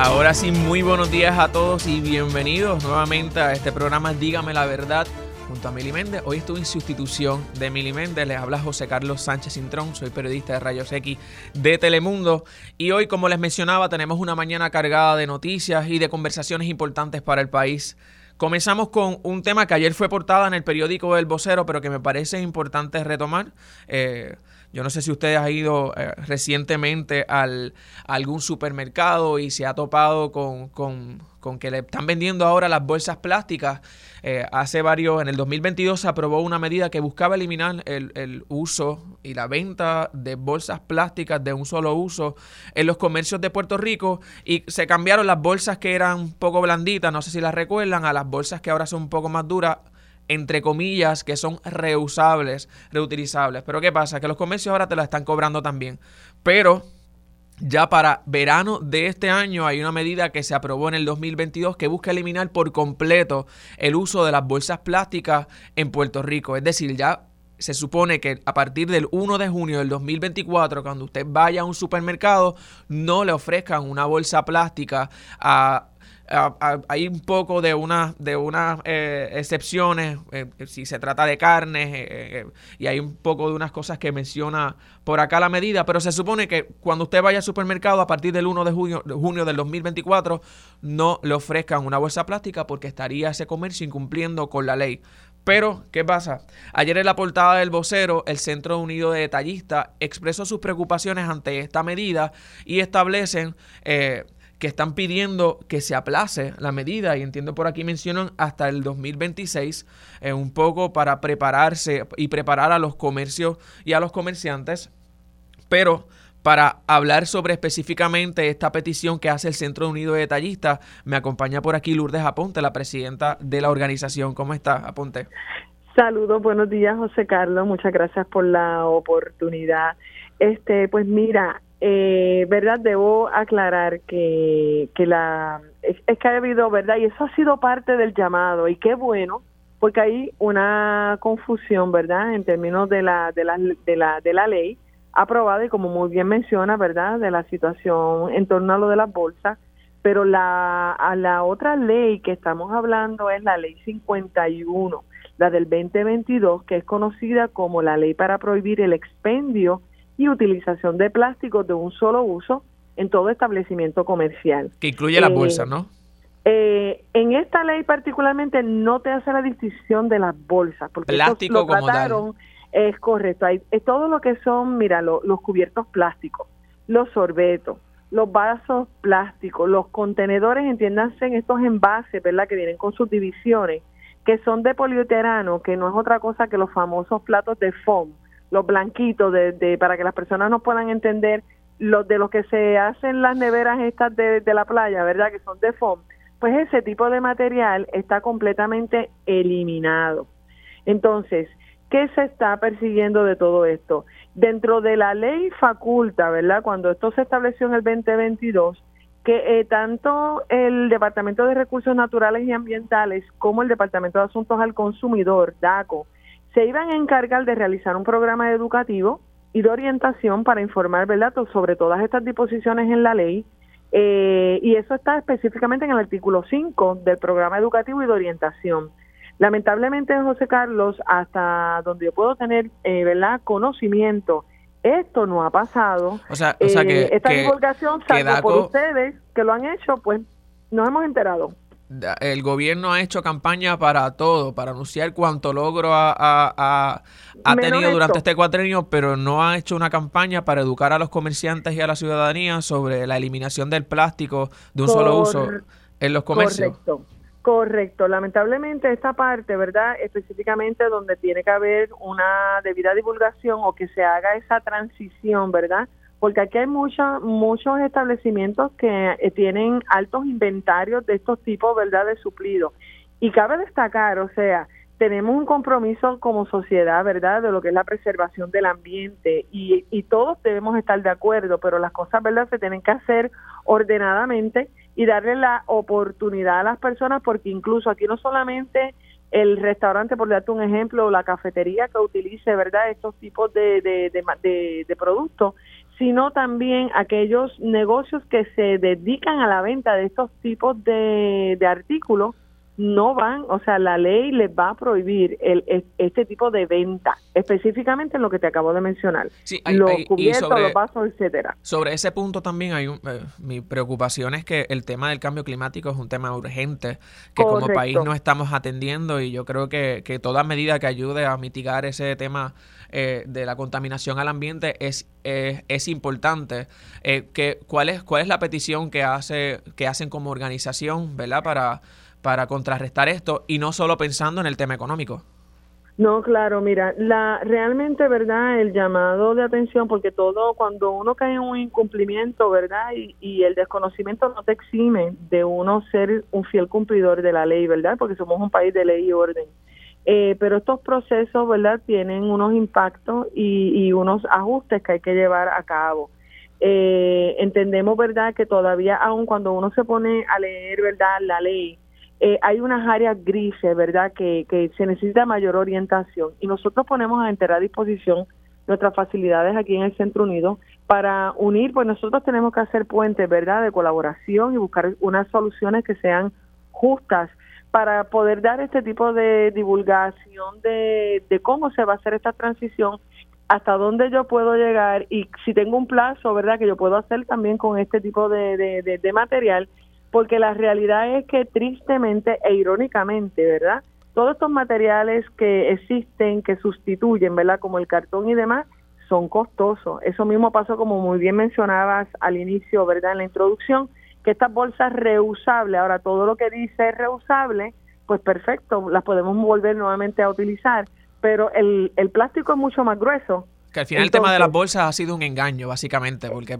Ahora sí, muy buenos días a todos y bienvenidos nuevamente a este programa Dígame la Verdad junto a Mili Méndez. Hoy estuve en sustitución de Mili Méndez. Les habla José Carlos Sánchez Cintrón. Soy periodista de Rayos X de Telemundo. Y hoy, como les mencionaba, tenemos una mañana cargada de noticias y de conversaciones importantes para el país. Comenzamos con un tema que ayer fue portada en el periódico El Vocero, pero que me parece importante retomar. Eh, yo no sé si ustedes han ido eh, recientemente al, a algún supermercado y se ha topado con, con, con, que le están vendiendo ahora las bolsas plásticas. Eh, hace varios, en el 2022 se aprobó una medida que buscaba eliminar el, el, uso y la venta de bolsas plásticas de un solo uso en los comercios de Puerto Rico y se cambiaron las bolsas que eran un poco blanditas, no sé si las recuerdan, a las bolsas que ahora son un poco más duras entre comillas, que son reusables, reutilizables. Pero ¿qué pasa? Que los comercios ahora te la están cobrando también. Pero ya para verano de este año hay una medida que se aprobó en el 2022 que busca eliminar por completo el uso de las bolsas plásticas en Puerto Rico. Es decir, ya se supone que a partir del 1 de junio del 2024, cuando usted vaya a un supermercado, no le ofrezcan una bolsa plástica a hay un poco de, una, de unas eh, excepciones, eh, si se trata de carnes, eh, y hay un poco de unas cosas que menciona por acá la medida, pero se supone que cuando usted vaya al supermercado a partir del 1 de junio, de junio del 2024, no le ofrezcan una bolsa plástica porque estaría ese comercio incumpliendo con la ley. Pero, ¿qué pasa? Ayer en la portada del vocero, el Centro Unido de Detallistas expresó sus preocupaciones ante esta medida y establecen que están pidiendo que se aplace la medida y entiendo por aquí mencionan hasta el 2026 eh, un poco para prepararse y preparar a los comercios y a los comerciantes pero para hablar sobre específicamente esta petición que hace el Centro Unido de Detallistas, me acompaña por aquí Lourdes Aponte, la presidenta de la organización. ¿Cómo está, Aponte? Saludos, buenos días, José Carlos. Muchas gracias por la oportunidad. Este, pues mira, eh, verdad debo aclarar que, que la es, que ha habido verdad y eso ha sido parte del llamado. Y qué bueno porque hay una confusión verdad en términos de la de la de la de la ley aprobada y como muy bien menciona verdad de la situación en torno a lo de las bolsas. Pero la a la otra ley que estamos hablando es la ley 51 la del 2022 que es conocida como la ley para prohibir el expendio y utilización de plásticos de un solo uso en todo establecimiento comercial. Que incluye las eh, bolsas, ¿no? Eh, en esta ley particularmente no te hace la distinción de las bolsas, porque Plástico lo trataron, es correcto, hay, es todo lo que son, mira, los cubiertos plásticos, los sorbetos, los vasos plásticos, los contenedores, entiéndanse en estos envases, ¿verdad? Que vienen con sus divisiones, que son de poliuterano, que no es otra cosa que los famosos platos de foam, los blanquitos, de, para que las personas no puedan entender los de los que se hacen las neveras estas de, de la playa, ¿verdad? Que son de foam. Pues ese tipo de material está completamente eliminado. Entonces, ¿qué se está persiguiendo de todo esto? Dentro de la ley faculta, ¿verdad? Cuando esto se estableció en el 2022, que eh, tanto el Departamento de Recursos Naturales y Ambientales como el Departamento de Asuntos al Consumidor, DACO, se iban a encargar de realizar un programa educativo y de orientación para informar ¿verdad? sobre todas estas disposiciones en la ley. Eh, y eso está específicamente en el artículo 5 del programa educativo y de orientación. Lamentablemente, José Carlos, hasta donde yo puedo tener eh, ¿verdad? conocimiento, esto no ha pasado. O sea, o sea que, eh, esta divulgación, salvo por ustedes que lo han hecho, pues nos hemos enterado el gobierno ha hecho campaña para todo, para anunciar cuánto logro ha, tenido durante este cuatrenio, pero no ha hecho una campaña para educar a los comerciantes y a la ciudadanía sobre la eliminación del plástico de un solo uso en los comercios. Correcto, correcto. Lamentablemente esta parte, ¿verdad? Específicamente donde tiene que haber una debida divulgación o que se haga esa transición, ¿verdad? Porque aquí hay muchos muchos establecimientos que eh, tienen altos inventarios de estos tipos, ¿verdad?, de suplidos. Y cabe destacar, o sea, tenemos un compromiso como sociedad, ¿verdad?, de lo que es la preservación del ambiente y, y todos debemos estar de acuerdo, pero las cosas, ¿verdad?, se tienen que hacer ordenadamente y darle la oportunidad a las personas porque incluso aquí no solamente el restaurante, por darte un ejemplo, o la cafetería que utilice, ¿verdad?, estos tipos de, de, de, de productos, sino también aquellos negocios que se dedican a la venta de estos tipos de, de artículos no van, o sea, la ley les va a prohibir el, este tipo de venta, específicamente en lo que te acabo de mencionar. Sí, hay, los cubiertos, los vasos, etcétera. Sobre ese punto también hay un, eh, mi preocupación es que el tema del cambio climático es un tema urgente que como país no estamos atendiendo y yo creo que, que toda medida que ayude a mitigar ese tema eh, de la contaminación al ambiente es, es importante. Eh, que, ¿cuál, es, ¿Cuál es la petición que, hace, que hacen como organización, ¿verdad? Para para contrarrestar esto y no solo pensando en el tema económico. No, claro, mira, la realmente, ¿verdad? El llamado de atención, porque todo, cuando uno cae en un incumplimiento, ¿verdad? Y, y el desconocimiento no te exime de uno ser un fiel cumplidor de la ley, ¿verdad? Porque somos un país de ley y orden. Eh, pero estos procesos, ¿verdad? Tienen unos impactos y, y unos ajustes que hay que llevar a cabo. Eh, entendemos, ¿verdad? Que todavía, aun cuando uno se pone a leer, ¿verdad? La ley, eh, hay unas áreas grises, ¿verdad?, que, que se necesita mayor orientación y nosotros ponemos a entera disposición nuestras facilidades aquí en el Centro Unido para unir, pues nosotros tenemos que hacer puentes, ¿verdad?, de colaboración y buscar unas soluciones que sean justas para poder dar este tipo de divulgación de, cómo se va a hacer esta transición, hasta dónde yo puedo llegar y si tengo un plazo, ¿verdad?, que yo puedo hacer también con este tipo de, de material porque la realidad es que tristemente e irónicamente, ¿verdad? Todos estos materiales que existen, que sustituyen, ¿verdad? Como el cartón y demás, son costosos. Eso mismo pasó, como muy bien mencionabas al inicio, ¿verdad? En la introducción, que estas bolsas reusables, ahora todo lo que dice es reusable, pues perfecto, las podemos volver nuevamente a utilizar, pero el, el plástico es mucho más grueso que al final el tema de las bolsas ha sido un engaño, básicamente, porque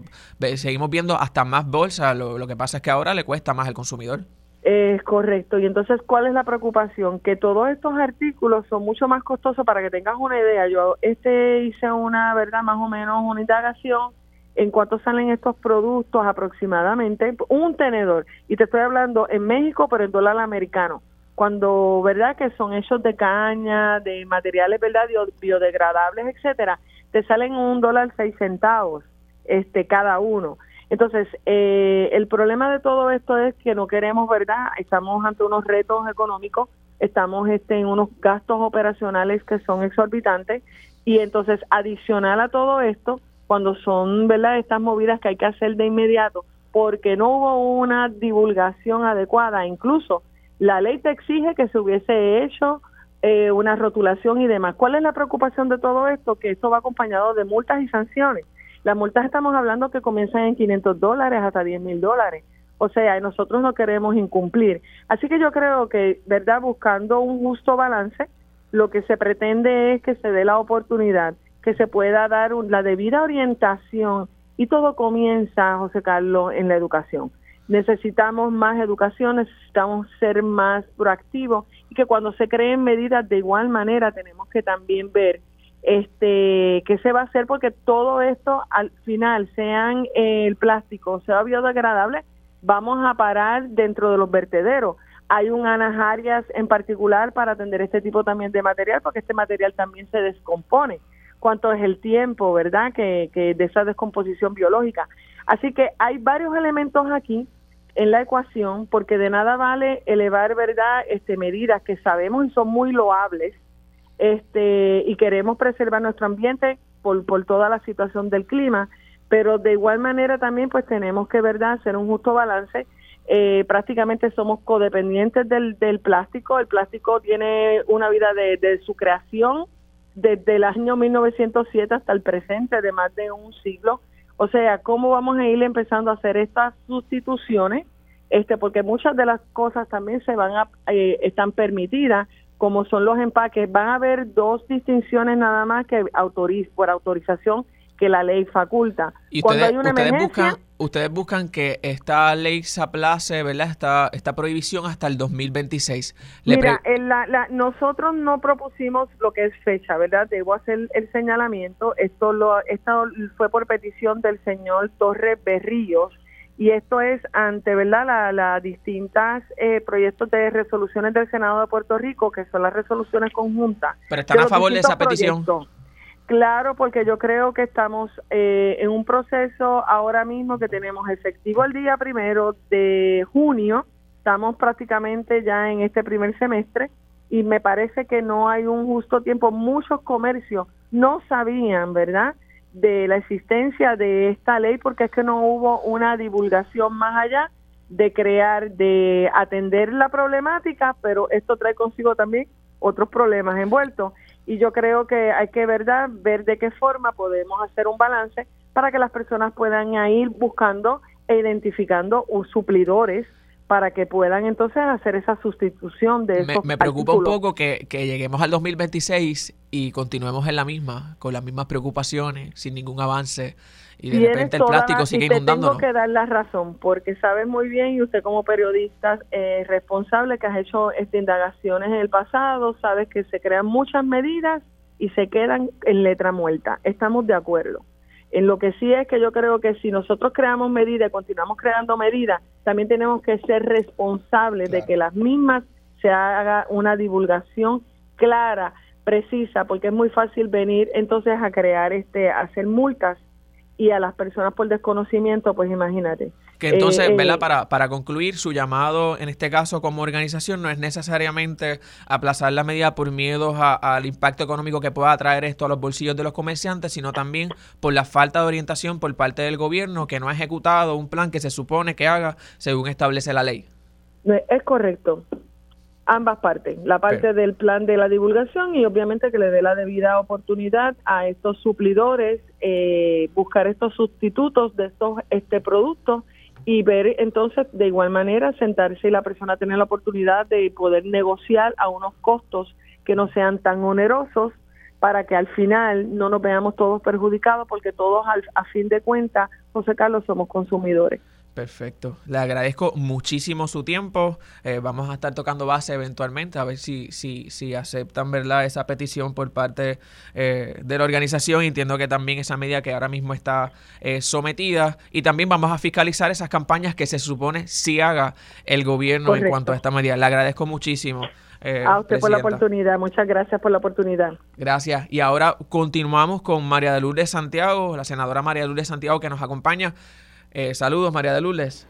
seguimos viendo hasta más bolsas, lo, que pasa es que ahora le cuesta más al consumidor. Es correcto. Y entonces, ¿cuál es la preocupación? Que todos estos artículos son mucho más costosos. Para que tengas una idea, yo este hice una, ¿verdad? Más o menos una indagación en cuánto salen estos productos aproximadamente. Un tenedor. Y te estoy hablando en México, pero en dólar americano. Cuando, ¿verdad? Que son hechos de caña, de materiales, ¿verdad? Biodegradables, etcétera te salen un dólar seis centavos este cada uno. Entonces, eh, el problema de todo esto es que no queremos, ¿verdad? Estamos ante unos retos económicos, estamos este, en unos gastos operacionales que son exorbitantes y entonces, adicional a todo esto, cuando son, ¿verdad? Estas movidas que hay que hacer de inmediato, porque no hubo una divulgación adecuada, incluso la ley te exige que se hubiese hecho eh, una rotulación y demás. ¿Cuál es la preocupación de todo esto? Que esto va acompañado de multas y sanciones. Las multas estamos hablando que comienzan en 500 dólares hasta 10 mil dólares. O sea, nosotros no queremos incumplir. Así que yo creo que, ¿verdad? Buscando un justo balance, lo que se pretende es que se dé la oportunidad, que se pueda dar la debida orientación y todo comienza, José Carlos, en la educación. Necesitamos más educación, necesitamos ser más proactivos y que cuando se creen medidas de igual manera tenemos que también ver este qué se va a hacer porque todo esto al final sean el plástico sea biodegradable vamos a parar dentro de los vertederos. Hay unas áreas en particular para atender este tipo también de material porque este material también se descompone cuánto es el tiempo verdad que, que de esa descomposición biológica. Así que hay varios elementos aquí en la ecuación porque de nada vale elevar verdad este medidas que sabemos y son muy loables este y queremos preservar nuestro ambiente por, por toda la situación del clima pero de igual manera también pues tenemos que verdad hacer un justo balance. Eh, prácticamente somos codependientes del, del plástico. El plástico tiene una vida de, de su creación desde el año 1907 hasta el presente de más de un siglo o sea, ¿cómo vamos a ir empezando a hacer estas sustituciones? Este, porque muchas de las cosas también se van a, eh, están permitidas, como son los empaques. Van a haber dos distinciones nada más que autoriz, por autorización que la ley faculta. Y Cuando hay una emergencia, buscan, ustedes buscan que esta ley se aplace, ¿verdad? Esta, esta prohibición hasta el 2026. mira, nosotros no propusimos lo que es fecha, ¿verdad? Debo hacer el señalamiento. Esto, lo, esto fue por petición del señor Torres Berríos y esto es ante verdad las la distintas eh, proyectos de resoluciones del Senado de Puerto Rico que son las resoluciones conjuntas pero están a favor de esa petición claro porque yo creo que estamos eh, en un proceso ahora mismo que tenemos efectivo el día primero de junio. Estamos prácticamente ya en este primer semestre y me parece que no hay un justo tiempo. Muchos comercios no sabían verdad de la existencia de esta ley porque es que no hubo una divulgación más allá de crear, de atender la problemática, pero esto trae consigo también otros problemas envueltos. Y yo creo que hay que verdad ver de qué forma podemos hacer un balance para que las personas puedan ir buscando e identificando suplidores para que puedan entonces hacer esa sustitución de esos Me, me preocupa un poco que, que, lleguemos al 2026 y continuemos en la misma, con las mismas preocupaciones, sin ningún avance, y de repente el plástico sigue inundándonos. Tengo que dar la razón, porque sabes muy bien, y usted como periodista eh, responsable que has hecho este, indagaciones en el pasado, sabes que se crean muchas medidas y se quedan en letra muerta. Estamos de acuerdo. En lo que sí es que yo creo que si nosotros creamos medidas y continuamos creando medidas, también tenemos que ser responsables de que las mismas se haga una divulgación clara, precisa, porque es muy fácil venir entonces a crear, este, hacer multas y a las personas por desconocimiento, pues imagínate. Que entonces, eh, ¿verdad? Eh, para, para concluir, su llamado en este caso como organización no es necesariamente aplazar la medida por miedo al impacto económico que pueda traer esto a los bolsillos de los comerciantes, sino también por la falta de orientación por parte del gobierno que no ha ejecutado un plan que se supone que haga según establece la ley. Es correcto ambas partes, la parte del plan de la divulgación y obviamente que le dé la debida oportunidad a estos suplidores, eh, buscar estos sustitutos de estos este productos y ver entonces de igual manera sentarse y la persona tener la oportunidad de poder negociar a unos costos que no sean tan onerosos para que al final no nos veamos todos perjudicados porque todos al, a fin de cuentas, José Carlos, somos consumidores. Perfecto. Le agradezco muchísimo su tiempo. Eh, vamos a estar tocando base eventualmente a ver si, si, si aceptan ¿verdad? esa petición por parte eh, de la organización. Entiendo que también esa medida que ahora mismo está eh, sometida. Y también vamos a fiscalizar esas campañas que se supone si haga el gobierno en cuanto a esta medida. Le agradezco muchísimo. a usted por la oportunidad. Muchas gracias por la oportunidad. Gracias. Y ahora continuamos con María de Lourdes Santiago, la senadora María de Lourdes Santiago que nos acompaña. Eh, saludos, María de Lourdes.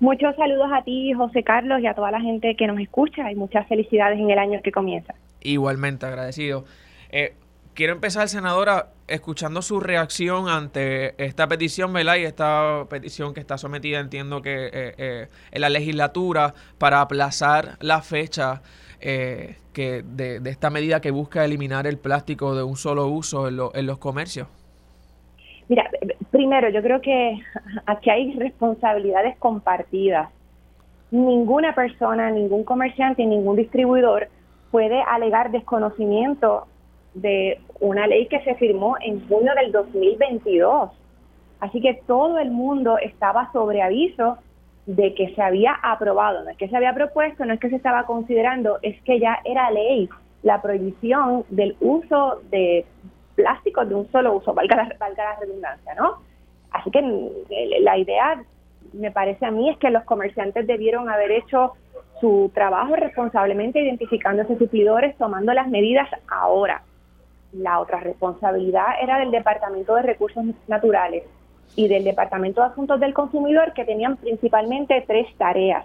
Muchos saludos a ti, José Carlos, y a toda la gente que nos escucha y muchas felicidades en el año que comienza. Igualmente, agradecido. Eh, quiero empezar, senadora, escuchando su reacción ante esta petición, ¿verdad? Y esta petición que está sometida, entiendo que eh, en la legislatura para aplazar la fecha que de, esta medida que busca eliminar el plástico de un solo uso en los comercios. Mira, primero, yo creo que aquí hay responsabilidades compartidas. Ninguna persona, ningún comerciante, ningún distribuidor puede alegar desconocimiento de una ley que se firmó en junio del 2022. Así que todo el mundo estaba sobre aviso de que se había aprobado, no es que se había propuesto, no es que se estaba considerando, es que ya era ley la prohibición del uso de plásticos de un solo uso, valga la, valga la redundancia, ¿no? Así que mm, la idea, me parece a mí, es que los comerciantes debieron haber hecho su trabajo responsablemente identificando esos suplidores, tomando las medidas ahora. La otra responsabilidad era del Departamento de Recursos Naturales y del Departamento de Asuntos del Consumidor, que tenían principalmente tres tareas.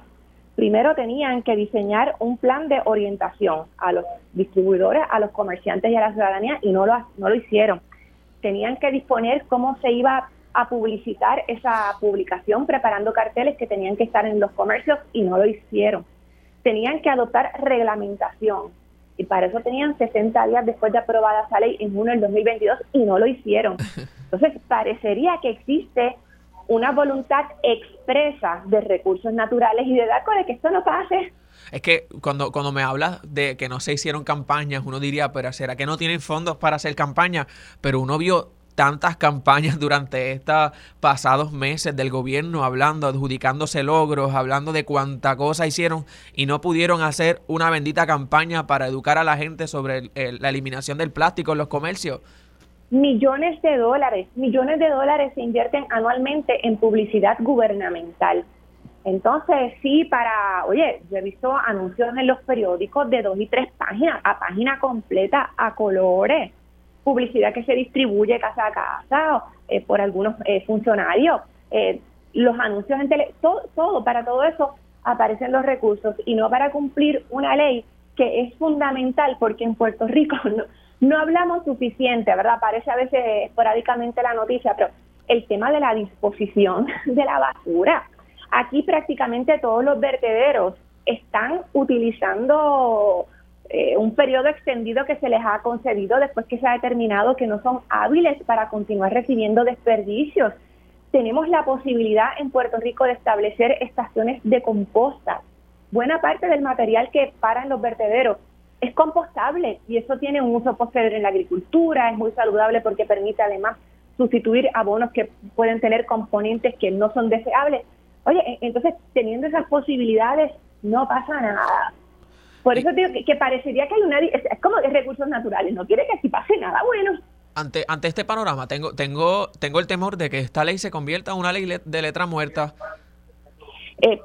Primero tenían que diseñar un plan de orientación a los distribuidores, a los comerciantes y a la ciudadanía y no lo, no lo hicieron. Tenían que disponer cómo se iba a publicitar esa publicación preparando carteles que tenían que estar en los comercios y no lo hicieron. Tenían que adoptar reglamentación y para eso tenían 60 días después de aprobada esa ley en junio del 2022 y no lo hicieron. Entonces, parecería que existe una voluntad expresa de recursos naturales y de DACO de que esto no pase. Es que cuando, cuando me hablas de que no se hicieron campañas, uno diría, pero ¿será que no tienen fondos para hacer campañas? Pero uno vio tantas campañas durante estos pasados meses del gobierno hablando, adjudicándose logros, hablando de cuánta cosa hicieron y no pudieron hacer una bendita campaña para educar a la gente sobre la eliminación del plástico en los comercios? Millones de dólares, millones de dólares se invierten anualmente en publicidad gubernamental. Entonces, sí, para, oye, yo he visto anuncios en los periódicos de dos y tres páginas, a página completa, a colores, publicidad que se distribuye casa a casa eh, por algunos eh, funcionarios, eh, los anuncios en tele, todo, todo, para todo eso aparecen los recursos y no para cumplir una ley que es fundamental porque en Puerto Rico no, no hablamos suficiente, ¿verdad? Aparece a veces esporádicamente la noticia, pero el tema de la disposición de la basura. Aquí prácticamente todos los vertederos están utilizando eh, un periodo extendido que se les ha concedido después que se ha determinado que no son hábiles para continuar recibiendo desperdicios. Tenemos la posibilidad en Puerto Rico de establecer estaciones de composta. Buena parte del material que para en los vertederos es compostable y eso tiene un uso posterior en la agricultura, es muy saludable porque permite además sustituir abonos que pueden tener componentes que no son deseables. Oye, e, entonces teniendo esas posibilidades no pasa nada. Por eso digo que, parecería que hay una... Es, como de recursos naturales, no quiere que así pase nada bueno. Ante, ante este panorama, tengo, tengo, tengo el temor de que esta ley se convierta en una ley de letra muerta. Eh,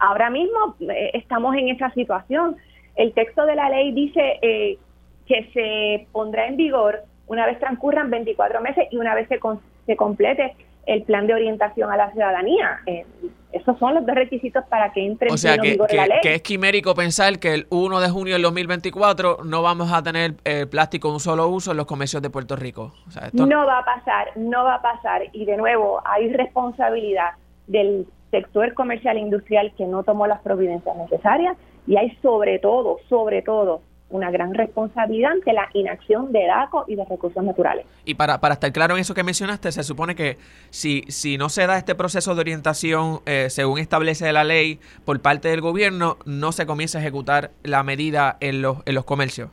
ahora mismo eh, estamos en esa situación el texto de la ley dice eh, que se pondrá en vigor una vez transcurran 24 meses y una vez se, se complete el plan de orientación a la ciudadanía. Eh, esos son los dos requisitos para que entre o sea, en vigor la ley. que es quimérico pensar que el 1 de junio del 2024 no vamos a tener eh, plástico de un solo uso en los comercios de Puerto Rico. No va a pasar, no va a pasar. Y de nuevo, hay responsabilidad del sector comercial e industrial que no tomó las providencias necesarias y hay sobre todo, sobre todo, una gran responsabilidad ante la inacción de DACO y de recursos naturales. Y para, para estar claro en eso que mencionaste, se supone que si, si no se da este proceso de orientación eh, según establece la ley por parte del gobierno, no se comienza a ejecutar la medida en los, en los comercios.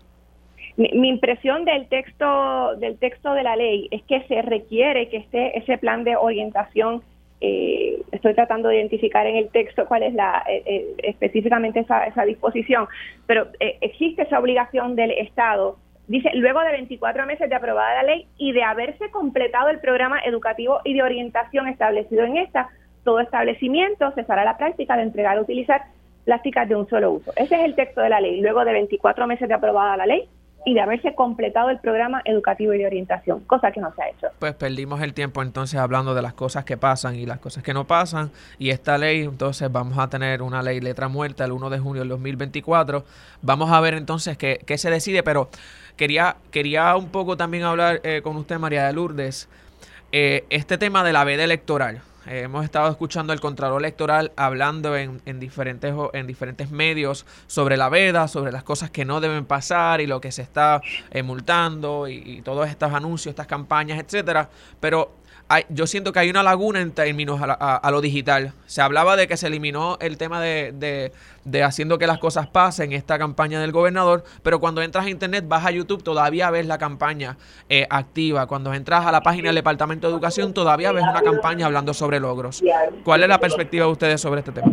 Mi, mi, impresión del texto del texto de la ley es que se requiere que esté ese plan de orientación eh, estoy tratando de identificar en el texto cuál es la eh, eh, específicamente esa, esa, disposición, pero existe esa obligación del Estado. Dice, luego de 24 meses de aprobada la ley y de haberse completado el programa educativo y de orientación establecido en esta, todo establecimiento cesará la práctica de entregar o utilizar plásticas de un solo uso. Ese es el texto de la ley. Luego de 24 meses de aprobada la ley, y de haberse completado el programa educativo y de orientación, cosa que no se ha hecho. Pues perdimos el tiempo entonces hablando de las cosas que pasan y las cosas que no pasan y esta ley, entonces vamos a tener una ley letra muerta el 1 de junio del 2024. Vamos a ver entonces qué, qué se decide, pero quería, quería un poco también hablar eh, con usted, María de Lourdes, eh, este tema de la veda electoral. Hemos estado escuchando al Contralor Electoral hablando en, en, diferentes, en diferentes medios sobre la veda, sobre las cosas que no deben pasar y lo que se está eh, multando y, y, todos estos anuncios, estas campañas, etcétera. Pero yo siento que hay una laguna en términos a, lo digital. Se hablaba de que se eliminó el tema de, haciendo que las cosas pasen, esta campaña del gobernador, pero cuando entras a internet, vas a YouTube, todavía ves la campaña eh, activa. Cuando entras a la página del Departamento de Educación, todavía ves una campaña hablando sobre logros. ¿Cuál es la perspectiva de ustedes sobre este tema?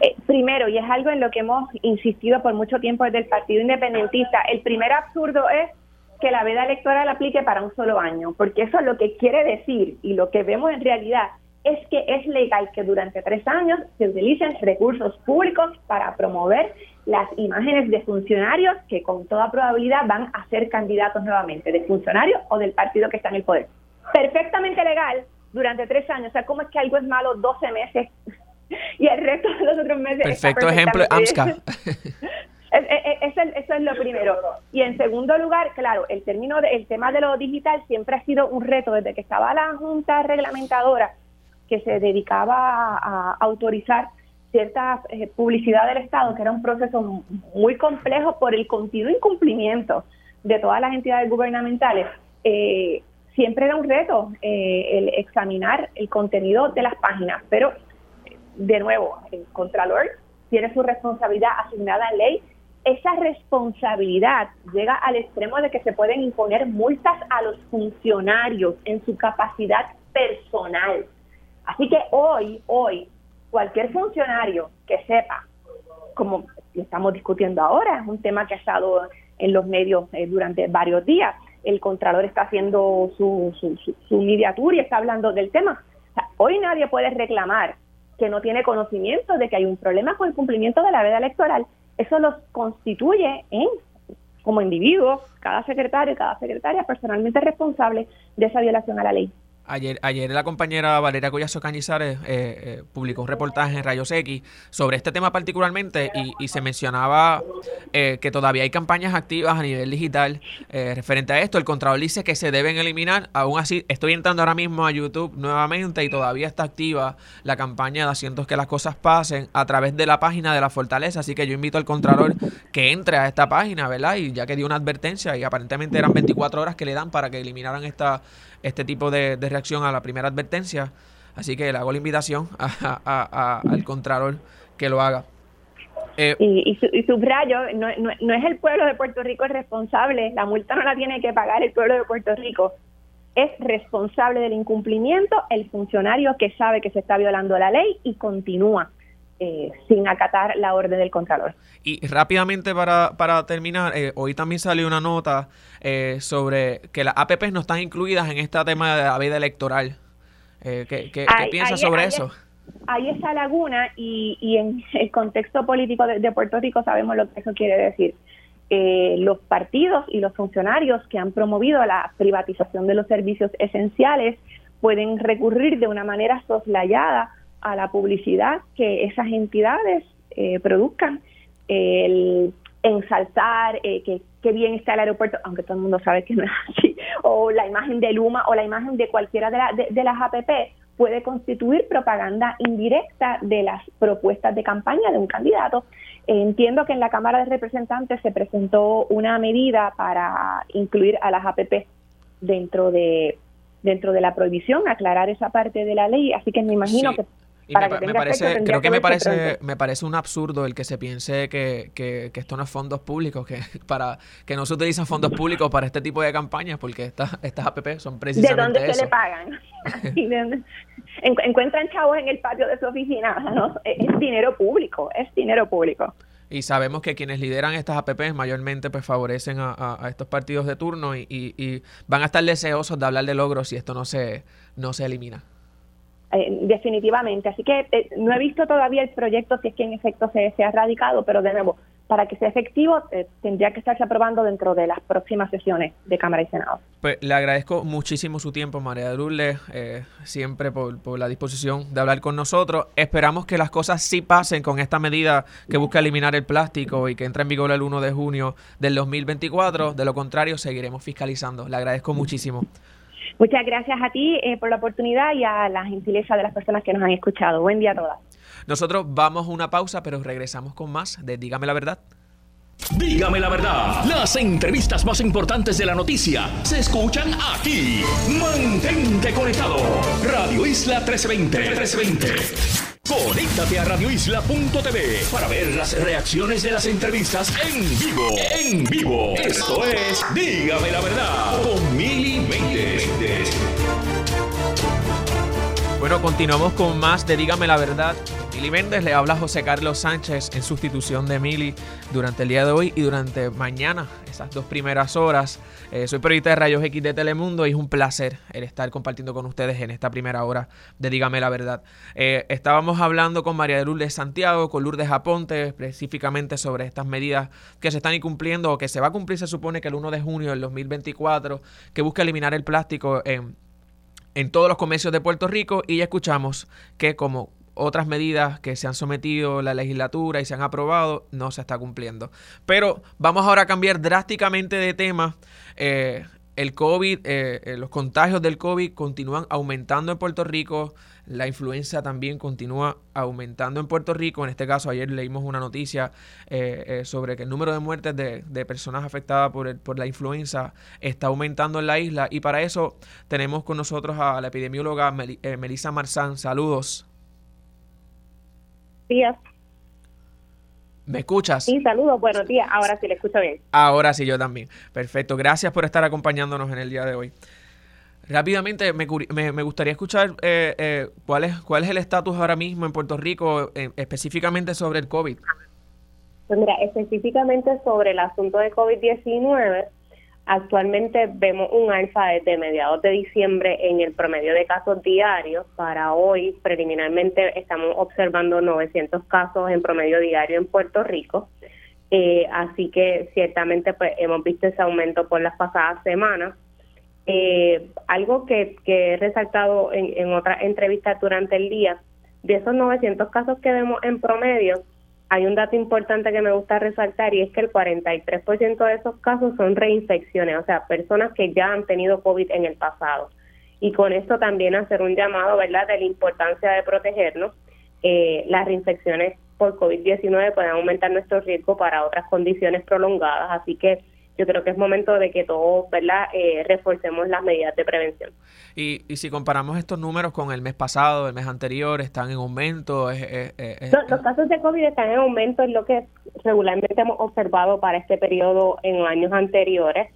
Eh, primero, y es algo en lo que hemos insistido por mucho tiempo desde el Partido Independentista, el primer absurdo es que la veda electoral aplique para un solo año, porque eso es lo que quiere decir y lo que vemos en realidad es que es legal que durante tres años se utilicen recursos públicos para promover las imágenes de funcionarios que con toda probabilidad van a ser candidatos nuevamente, de funcionarios o del partido que está en el poder. Perfectamente legal durante tres años. O sea, ¿cómo es que algo es malo 12 meses y el resto de los otros meses... Perfecto ejemplo, AMSCA. Eso es, lo primero. Y en segundo lugar, claro, el término de, el tema de lo digital siempre ha sido un reto desde que estaba la Junta Reglamentadora que se dedicaba a, autorizar cierta eh, publicidad del Estado, que era un proceso muy complejo por el continuo incumplimiento de todas las entidades gubernamentales. Eh, siempre era un reto eh, el examinar el contenido de las páginas, pero de nuevo, el Contralor tiene su responsabilidad asignada en ley esa responsabilidad llega al extremo de que se pueden imponer multas a los funcionarios en su capacidad personal. Así que hoy, hoy, cualquier funcionario que sepa, como estamos discutiendo ahora, es un tema que ha estado en los medios eh, durante varios días, el Contralor está haciendo su, su, su, y está hablando del tema. hoy nadie puede reclamar que no tiene conocimiento de que hay un problema con el cumplimiento de la veda electoral. Eso los constituye en como individuos, cada secretario y cada secretaria personalmente responsable de esa violación a la ley. Ayer, ayer la compañera Valeria Collazo Cañizares eh, eh, publicó un reportaje en Rayos X sobre este tema particularmente y, se mencionaba eh, que todavía hay campañas activas a nivel digital referente a esto. El Contralor dice que se deben eliminar. Aún así, estoy entrando ahora mismo a YouTube nuevamente y todavía está activa la campaña de Haciendo que las cosas pasen a través de la página de la Fortaleza. Así que yo invito al Contralor que entre a esta página, ¿verdad? Y ya que dio una advertencia y aparentemente eran 24 horas que le dan para que eliminaran esta este tipo de, reacción a la primera advertencia. Así que le hago la invitación al Contralor que lo haga. Eh, y, y, subrayo, no, no, es el pueblo de Puerto Rico el responsable, la multa no la tiene que pagar el pueblo de Puerto Rico, es responsable del incumplimiento el funcionario que sabe que se está violando la ley y continúa. Eh, sin acatar la orden del Contralor. Y rápidamente para, para terminar, eh, hoy también salió una nota eh, sobre que las APPs no están incluidas en este tema de la vida electoral. ¿Qué, qué, piensas sobre eso? Hay esa laguna y, y en el contexto político de, Puerto Rico sabemos lo que eso quiere decir. los partidos y los funcionarios que han promovido la privatización de los servicios esenciales pueden recurrir de una manera soslayada a la publicidad que esas entidades eh, produzcan, el ensalzar eh, que, bien está el aeropuerto, aunque todo el mundo sabe que no es así, o la imagen de Luma o la imagen de cualquiera de, de, las APP puede constituir propaganda indirecta de las propuestas de campaña de un candidato. entiendo que en la Cámara de Representantes se presentó una medida para incluir a las APP dentro de dentro de la prohibición, aclarar esa parte de la ley, así que me imagino que me, parece, creo que me parece, me parece un absurdo el que se piense que, que, esto no es fondos públicos, que para que no se utilizan fondos públicos para este tipo de campañas, porque estas estas APP son precisamente ¿De dónde se le pagan? encuentran chavos en el patio de su oficina, ¿no? es dinero público, es dinero público. Y sabemos que quienes lideran estas APP mayormente pues favorecen a, estos partidos de turno y, y, y, van a estar deseosos de hablar de logros si esto no se, no se elimina. Eh, definitivamente. Así que eh, no he visto todavía el proyecto si es que en efecto se, se ha radicado, pero de nuevo, para que sea efectivo eh, tendría que estarse aprobando dentro de las próximas sesiones de Cámara y Senado. Pues le agradezco muchísimo su tiempo, María de eh, siempre por, la disposición de hablar con nosotros. Esperamos que las cosas sí pasen con esta medida que busca eliminar el plástico y que entra en vigor el 1 de junio del 2024. De lo contrario, seguiremos fiscalizando. Le agradezco muchísimo. Muchas gracias a ti eh, por la oportunidad y a la gentileza de las personas que nos han escuchado. Buen día a todas. Nosotros vamos a una pausa, pero regresamos con más de Dígame la verdad. Dígame la verdad, las entrevistas más importantes de la noticia se escuchan aquí. Mantente conectado. Radio Isla 1320. 1320. Conéctate a radioisla.tv para ver las reacciones de las entrevistas en vivo. En vivo. Esto es Dígame la verdad con Mili Bueno, continuamos con más de Dígame la verdad. Mili Méndez le habla a José Carlos Sánchez en sustitución de Mili durante el día de hoy y durante mañana, esas dos primeras horas. Eh, soy periodista de Rayos X de Telemundo y es un placer el estar compartiendo con ustedes en esta primera hora de Dígame la verdad. Eh, estábamos hablando con María de Lourdes Santiago, con Lourdes Aponte, específicamente sobre estas medidas que se están incumpliendo o que se va a cumplir, se supone que el 1 de junio del 2024, que busca eliminar el plástico en en todos los comercios de Puerto Rico y ya escuchamos que como otras medidas que se han sometido la legislatura y se han aprobado, no se está cumpliendo. Pero vamos ahora a cambiar drásticamente de tema. Eh, el COVID, eh, eh, los contagios del COVID continúan aumentando en Puerto Rico. La influenza también continúa aumentando en Puerto Rico. En este caso, ayer leímos una noticia eh, eh, sobre que el número de muertes de, personas afectadas por, el, por la influenza está aumentando en la isla. Y para eso tenemos con nosotros a la epidemióloga eh, Melissa Marzán. Saludos. Días. ¿Me escuchas? Sí, saludos, buenos días. Ahora sí le escucho bien. Ahora sí, yo también. Perfecto. Gracias por estar acompañándonos en el día de hoy. Rápidamente, me, me, gustaría escuchar eh, eh, cuál, es, cuál es el estatus ahora mismo en Puerto Rico, eh, específicamente sobre el COVID. Pues mira, específicamente sobre el asunto de COVID-19, actualmente vemos un alza desde mediados de diciembre en el promedio de casos diarios. Para hoy, preliminarmente, estamos observando 900 casos en promedio diario en Puerto Rico. así que ciertamente pues hemos visto ese aumento por las pasadas semanas. Eh, algo que, he resaltado en, en otras entrevistas durante el día, de esos 900 casos que vemos en promedio, hay un dato importante que me gusta resaltar y es que el 43% de esos casos son reinfecciones, o sea, personas que ya han tenido COVID en el pasado. Y con esto también hacer un llamado, ¿verdad?, de la importancia de protegernos. Eh, las reinfecciones por COVID-19 pueden aumentar nuestro riesgo para otras condiciones prolongadas, así que yo creo que es momento de que todos, ¿verdad?, eh, reforcemos las medidas de prevención. Y, y si comparamos estos números con el mes pasado, el mes anterior, ¿están en aumento? los casos de COVID están en aumento, es lo que regularmente hemos observado para este periodo en años anteriores.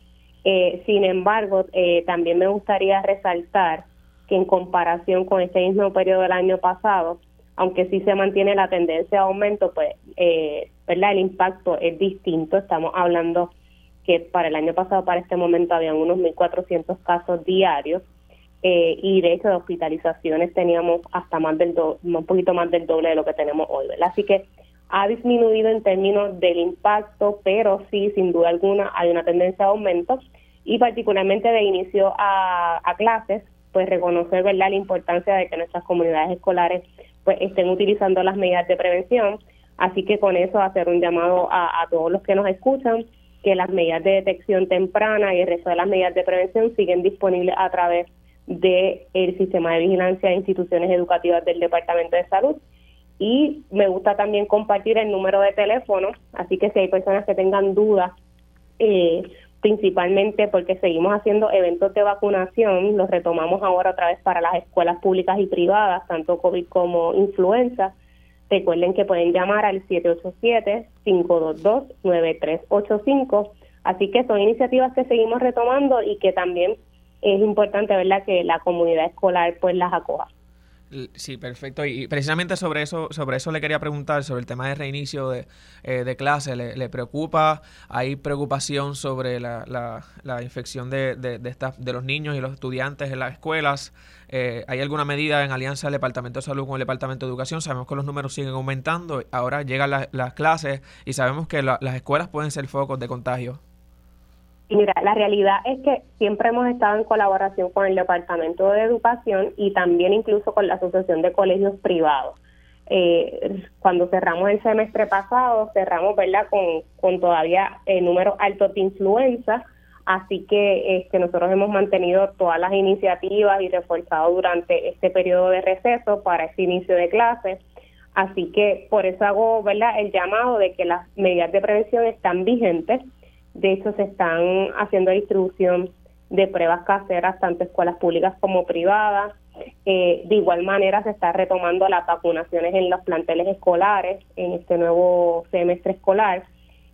Eh, sin embargo, eh, también me gustaría resaltar que en comparación con este mismo periodo del año pasado, aunque sí se mantiene la tendencia de aumento, pues, ¿verdad? El impacto es distinto. Estamos hablando que para el año pasado, para este momento, habían unos 1.400 casos diarios eh, y de hecho de hospitalizaciones teníamos hasta más del un poquito más del doble de lo que tenemos hoy, ¿verdad? Así que ha disminuido en términos del impacto, pero sí, sin duda alguna, hay una tendencia de aumento y particularmente de inicio a, clases, pues reconocer, ¿verdad?, la importancia de que nuestras comunidades escolares pues estén utilizando las medidas de prevención. Así que con eso hacer un llamado a todos los que nos escuchan que las medidas de detección temprana y el resto de las medidas de prevención siguen disponibles a través del el sistema de vigilancia de instituciones educativas del Departamento de Salud. Y me gusta también compartir el número de teléfono, así que si hay personas que tengan dudas, eh, principalmente porque seguimos haciendo eventos de vacunación, los retomamos ahora otra vez para las escuelas públicas y privadas, tanto COVID como influenza, Recuerden que pueden llamar al 787-522-9385. Así que son iniciativas que seguimos retomando y que también es importante, ¿verdad?, que la comunidad escolar pues las acoja. Sí, perfecto. Y precisamente sobre eso, sobre eso le quería preguntar, sobre el tema de reinicio de, eh, de clase. ¿Le, preocupa? ¿Hay preocupación sobre la, la, infección de, de, de, de los niños y los estudiantes en las escuelas? Eh, ¿Hay alguna medida en alianza del Departamento de Salud con el Departamento de Educación? Sabemos que los números siguen aumentando. Ahora llegan las clases y sabemos que las escuelas pueden ser focos de contagio. Mira, la realidad es que siempre hemos estado en colaboración con el Departamento de Educación y también incluso con la Asociación de Colegios Privados. Eh, cuando cerramos el semestre pasado, cerramos ¿verdad? Con, con todavía eh, números altos de influenza, así que este, nosotros hemos mantenido todas las iniciativas y reforzado durante este periodo de receso para este inicio de clases. Así que por eso hago ¿verdad? el llamado de que las medidas de prevención están vigentes de hecho, se están haciendo distribución de pruebas caseras, tanto escuelas públicas como privadas. Eh, de igual manera, se está retomando las vacunaciones en los planteles escolares en este nuevo semestre escolar.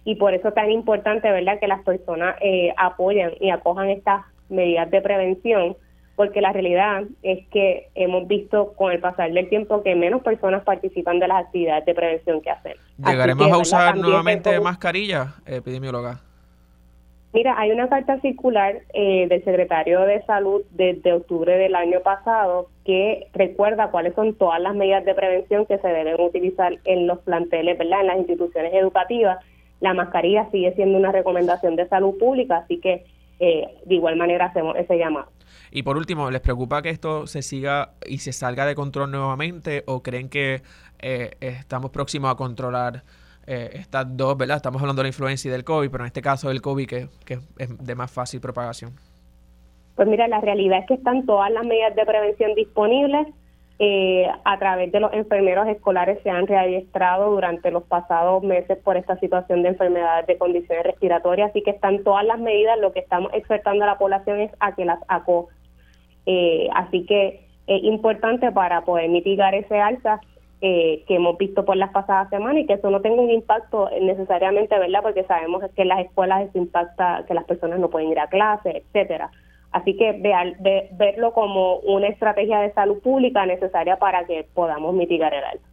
Y por eso es tan importante, ¿verdad?, que las personas eh, apoyen y acojan estas medidas de prevención, porque la realidad es que hemos visto con el pasar del tiempo que menos personas participan de las actividades de prevención que hacen. ¿Llegaremos a usar nuevamente mascarilla, epidemióloga? Mira, hay una carta circular eh, del secretario de Salud desde octubre del año pasado que recuerda cuáles son todas las medidas de prevención que se deben utilizar en los planteles, ¿verdad? En las instituciones educativas. La mascarilla sigue siendo una recomendación de salud pública, así que eh, de igual manera hacemos ese llamado. Y por último, ¿les preocupa que esto se siga y se salga de control nuevamente o creen que eh, estamos próximos a controlar eh, estas dos, ¿verdad? Estamos hablando de la influencia y del COVID, pero en este caso del COVID que, es de más fácil propagación. Pues mira, la realidad es que están todas las medidas de prevención disponibles. Eh, a través de los enfermeros escolares se han readiestrado durante los pasados meses por esta situación de enfermedades de condiciones respiratorias, así que están todas las medidas. Lo que estamos exhortando a la población es a que las acoja. Eh, así que es importante para poder mitigar ese alza eh, que hemos visto por las pasadas semanas y que eso no tenga un impacto necesariamente, ¿verdad? Porque sabemos que en las escuelas eso impacta que las personas no pueden ir a clase, etcétera. Así que verlo como una estrategia de salud pública necesaria para que podamos mitigar el alto.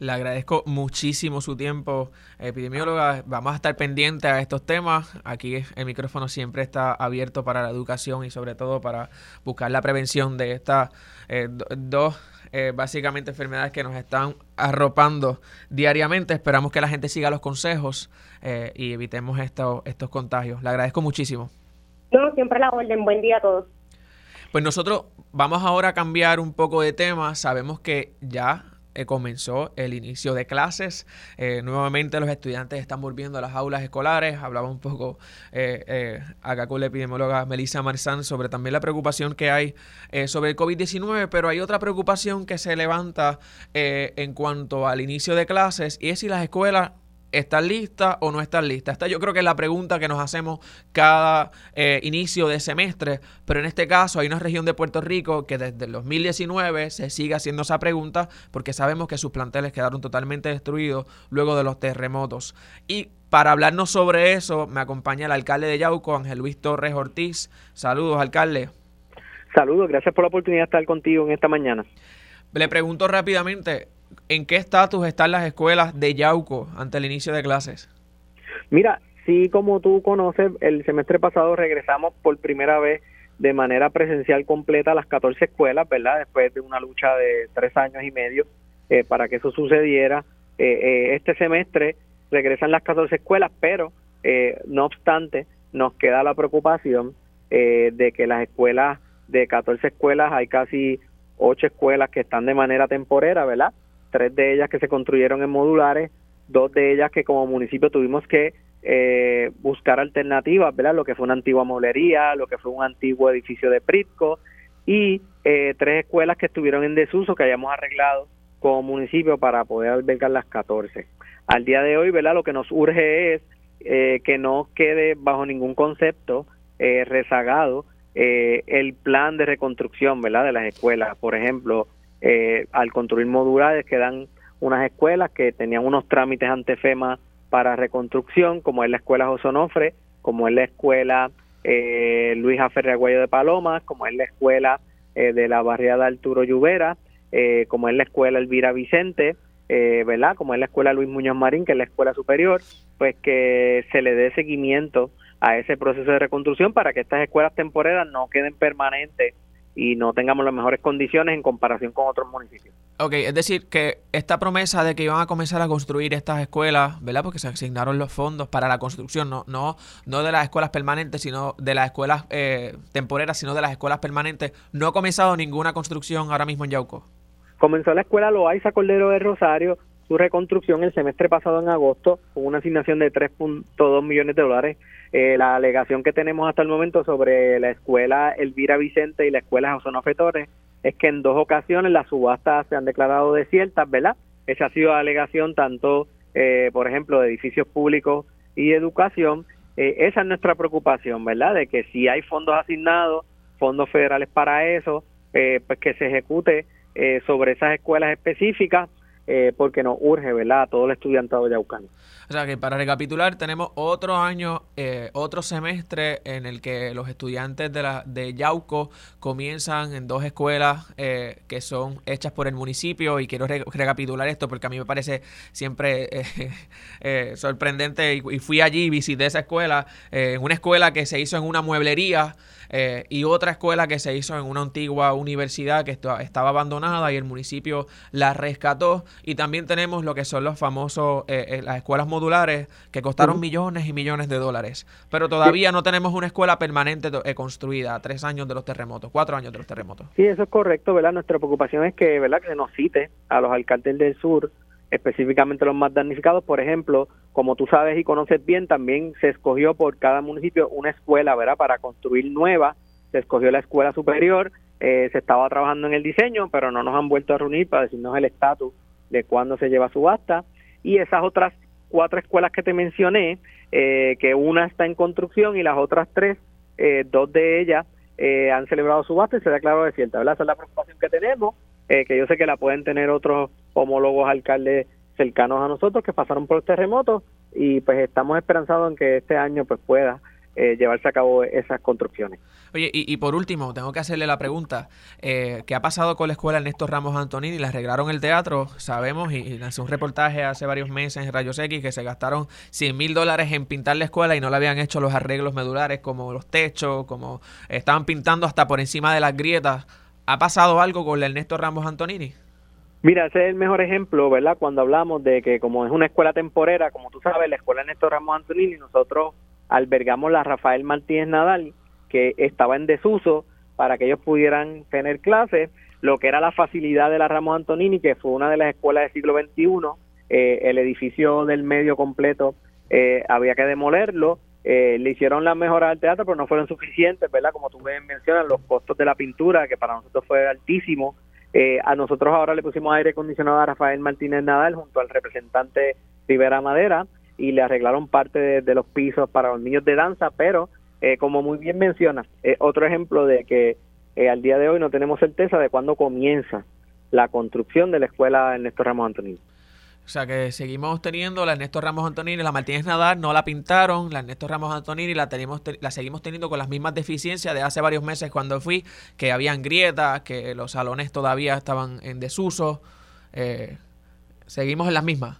Le agradezco muchísimo su tiempo, epidemióloga. Vamos a estar pendientes a estos temas. Aquí el micrófono siempre está abierto para la educación y sobre todo para buscar la prevención de estas eh, dos eh, básicamente enfermedades que nos están arropando diariamente. Esperamos que la gente siga los consejos eh, y evitemos estos estos contagios. Le agradezco muchísimo. No, siempre la orden. Buen día a todos. Pues nosotros vamos ahora a cambiar un poco de tema. Sabemos que ya eh, comenzó el inicio de clases. Eh, nuevamente los estudiantes están volviendo a las aulas escolares. Hablaba un poco eh, acá con la epidemióloga Melissa Marzán sobre también la preocupación que hay sobre el COVID-19, pero hay otra preocupación que se levanta en cuanto al inicio de clases y es si las escuelas ¿Están listas o no están listas? Esta yo creo que es la pregunta que nos hacemos cada eh, inicio de semestre, pero en este caso hay una región de Puerto Rico que desde el 2019 se sigue haciendo esa pregunta porque sabemos que sus planteles quedaron totalmente destruidos luego de los terremotos. Y para hablarnos sobre eso me acompaña el alcalde de Yauco, Ángel Luis Torres Ortiz. Saludos, alcalde. Saludos, gracias por la oportunidad de estar contigo en esta mañana. Le pregunto rápidamente, ¿En qué estatus están las escuelas de Yauco ante el inicio de clases? Mira, sí, como tú conoces, el semestre pasado regresamos por primera vez de manera presencial completa a las 14 escuelas, ¿verdad? Después de una lucha de tres años y medio eh, para que eso sucediera. Eh, eh, este semestre regresan las 14 escuelas, pero no obstante, nos queda la preocupación de que las escuelas, de 14 escuelas, hay casi 8 escuelas que están de manera temporera, ¿verdad? Tres de ellas que se construyeron en modulares, dos de ellas que como municipio tuvimos que eh, buscar alternativas, ¿verdad? Lo que fue una antigua molería, lo que fue un antiguo edificio de Pritco y eh, tres escuelas que estuvieron en desuso que hayamos arreglado como municipio para poder albergar las 14. Al día de hoy, ¿verdad? Lo que nos urge es eh, que no quede bajo ningún concepto rezagado el plan de reconstrucción, ¿verdad? De las escuelas. Por ejemplo, eh, al construir modulares quedan unas escuelas que tenían unos trámites ante FEMA para reconstrucción, como es la escuela Josonofre, como es la escuela eh, Luis Aferreaguayo de Palomas, como es la escuela eh, de la barriada Arturo Lluvera, eh, como es la escuela Elvira Vicente, ¿verdad? Como es la escuela Luis Muñoz Marín, que es la escuela superior, pues que se le dé seguimiento a ese proceso de reconstrucción para que estas escuelas temporeras no queden permanentes y no tengamos las mejores condiciones en comparación con otros municipios. Ok, es decir, que esta promesa de que iban a comenzar a construir estas escuelas, ¿verdad? Porque se asignaron los fondos para la construcción, no, no, no de las escuelas permanentes, sino de las escuelas eh, temporeras, sino de las escuelas permanentes. No ha comenzado ninguna construcción ahora mismo en Yauco. Comenzó la escuela Loaiza Cordero de Rosario, su reconstrucción el semestre pasado en agosto, con una asignación de 3.2 millones de dólares eh, la alegación que tenemos hasta el momento sobre la escuela Elvira Vicente y la escuela José Torres es que en dos ocasiones las subastas se han declarado desiertas, ¿verdad? Esa ha sido la alegación tanto, eh, por ejemplo, de edificios públicos y educación. Eh, esa es nuestra preocupación, ¿verdad? De que si hay fondos asignados, fondos federales para eso, pues que se ejecute sobre esas escuelas específicas eh, porque nos urge, ¿verdad?, a todo el estudiantado yaucano. O sea que para recapitular, tenemos otro año, eh, otro semestre en el que los estudiantes de, la, de Yauco comienzan en dos escuelas eh, que son hechas por el municipio y quiero recapitular esto porque a mí me parece siempre sorprendente y, fui allí y visité esa escuela, en una escuela que se hizo en una mueblería y otra escuela que se hizo en una antigua universidad que estaba abandonada y el municipio la rescató y también tenemos lo que son los famosos, eh, eh, las escuelas modulares que costaron millones y millones de dólares. Pero todavía no tenemos una escuela permanente eh, construida a tres años de los terremotos, cuatro años de los terremotos. Sí, eso es correcto, ¿verdad? Nuestra preocupación es que, ¿verdad? Que se nos cite a los alcaldes del sur, específicamente los más damnificados. Por ejemplo, como tú sabes y conoces bien, también se escogió por cada municipio una escuela, ¿verdad? Para construir nueva. Se escogió la escuela superior, se estaba trabajando en el diseño, pero no nos han vuelto a reunir para decirnos el estatus de cuándo se lleva subasta y esas otras cuatro escuelas que te mencioné, eh, que una está en construcción y las otras tres, eh, dos de ellas eh, han celebrado subasta y se declaró desierta, ¿verdad? Esa es la preocupación que tenemos eh, que yo sé que la pueden tener otros homólogos alcaldes cercanos a nosotros que pasaron por los terremotos y pues estamos esperanzados en que este año pues pueda eh, llevarse a cabo esas construcciones. Oye, y, por último, tengo que hacerle la pregunta, eh, ¿qué ha pasado con la escuela Ernesto Ramos Antonini? ¿Le arreglaron el teatro? Sabemos, y, y lancé un reportaje hace varios meses en Rayos X que se gastaron 100 mil dólares en pintar la escuela y no le habían hecho los arreglos medulares como los techos, como estaban pintando hasta por encima de las grietas. ¿Ha pasado algo con Ernesto Ramos Antonini? Mira, ese es el mejor ejemplo, ¿verdad? Cuando hablamos de que como es una escuela temporera, como tú sabes, la escuela Ernesto Ramos Antonini, nosotros albergamos la Rafael Martínez Nadal, que estaba en desuso para que ellos pudieran tener clases, lo que era la facilidad de la Ramos Antonini, que fue una de las escuelas del siglo XXI, eh, el edificio del medio completo eh, había que demolerlo, eh, le hicieron las mejoras al teatro, pero no fueron suficientes, ¿verdad? Como tú mencionas, los costos de la pintura, que para nosotros fue altísimo. a nosotros ahora le pusimos aire acondicionado a Rafael Martínez Nadal junto al representante Rivera Madera y le arreglaron parte de, los pisos para los niños de danza, pero eh, como muy bien menciona, otro ejemplo de que eh, al día de hoy no tenemos certeza de cuándo comienza la construcción de la escuela Ernesto Ramos Antonini. O sea que seguimos teniendo la Ernesto Ramos Antonini, la Martínez Nadal no la pintaron, la Ernesto Ramos Antonini la tenemos, la seguimos teniendo con las mismas deficiencias de hace varios meses cuando fui, que habían grietas, que los salones todavía estaban en desuso. Eh, seguimos en las mismas.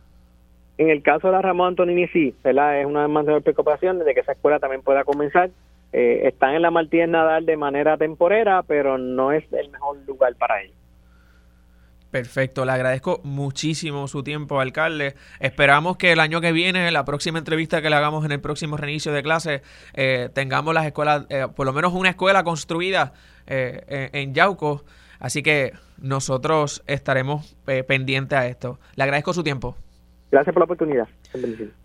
En el caso de la Ramón Antonini, sí, ¿verdad? Es una más de preocupación de que esa escuela también pueda comenzar. Eh, están en la Martínez Nadal de manera temporera, pero no es el mejor lugar para ellos. Perfecto, le agradezco muchísimo su tiempo, alcalde. Esperamos que el año que viene, la próxima entrevista que le hagamos en el próximo reinicio de clase, eh, tengamos las escuelas, eh, por lo menos una escuela construida en Yauco. Así que nosotros estaremos pendientes a esto. Le agradezco su tiempo. Gracias por la oportunidad.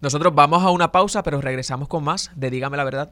Nosotros vamos a una pausa, pero regresamos con más de Dígame la verdad.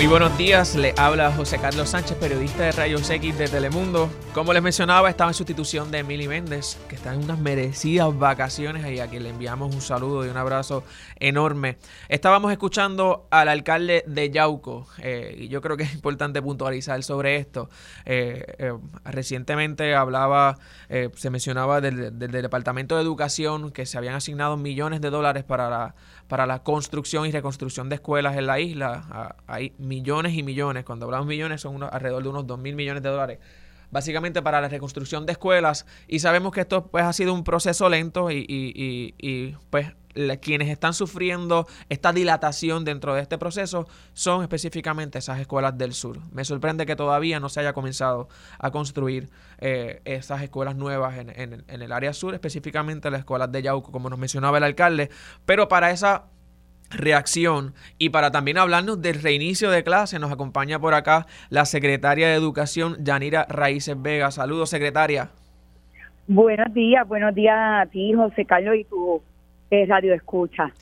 muy buenos días, le habla José Carlos Sánchez, periodista de Rayos X de Telemundo. Como les mencionaba, estaba en sustitución de Emily Méndez, que está en unas merecidas vacaciones y a quien le enviamos un saludo y un abrazo enorme. Estábamos escuchando al alcalde de Yauco, eh, y yo creo que es importante puntualizar sobre esto. Eh, eh, recientemente hablaba, se mencionaba del, del Departamento de Educación que se habían asignado millones de dólares para la para la construcción y reconstrucción de escuelas en la isla. Hay millones y millones, cuando hablamos millones son alrededor de unos 2 mil millones de dólares, básicamente para la reconstrucción de escuelas. Y sabemos que esto pues ha sido un proceso lento y, y, y pues quienes están sufriendo esta dilatación dentro de este proceso son específicamente esas escuelas del sur. Me sorprende que todavía no se haya comenzado a construir eh, esas escuelas nuevas en, en, el área sur, específicamente las escuelas de Yauco, como nos mencionaba el alcalde, pero para esa reacción y para también hablarnos del reinicio de clase nos acompaña por acá la secretaria de Educación Yanira Raíces Vega. Saludos, secretaria. Buenos días, buenos días a ti, José Carlos, y tu Radio Escucha.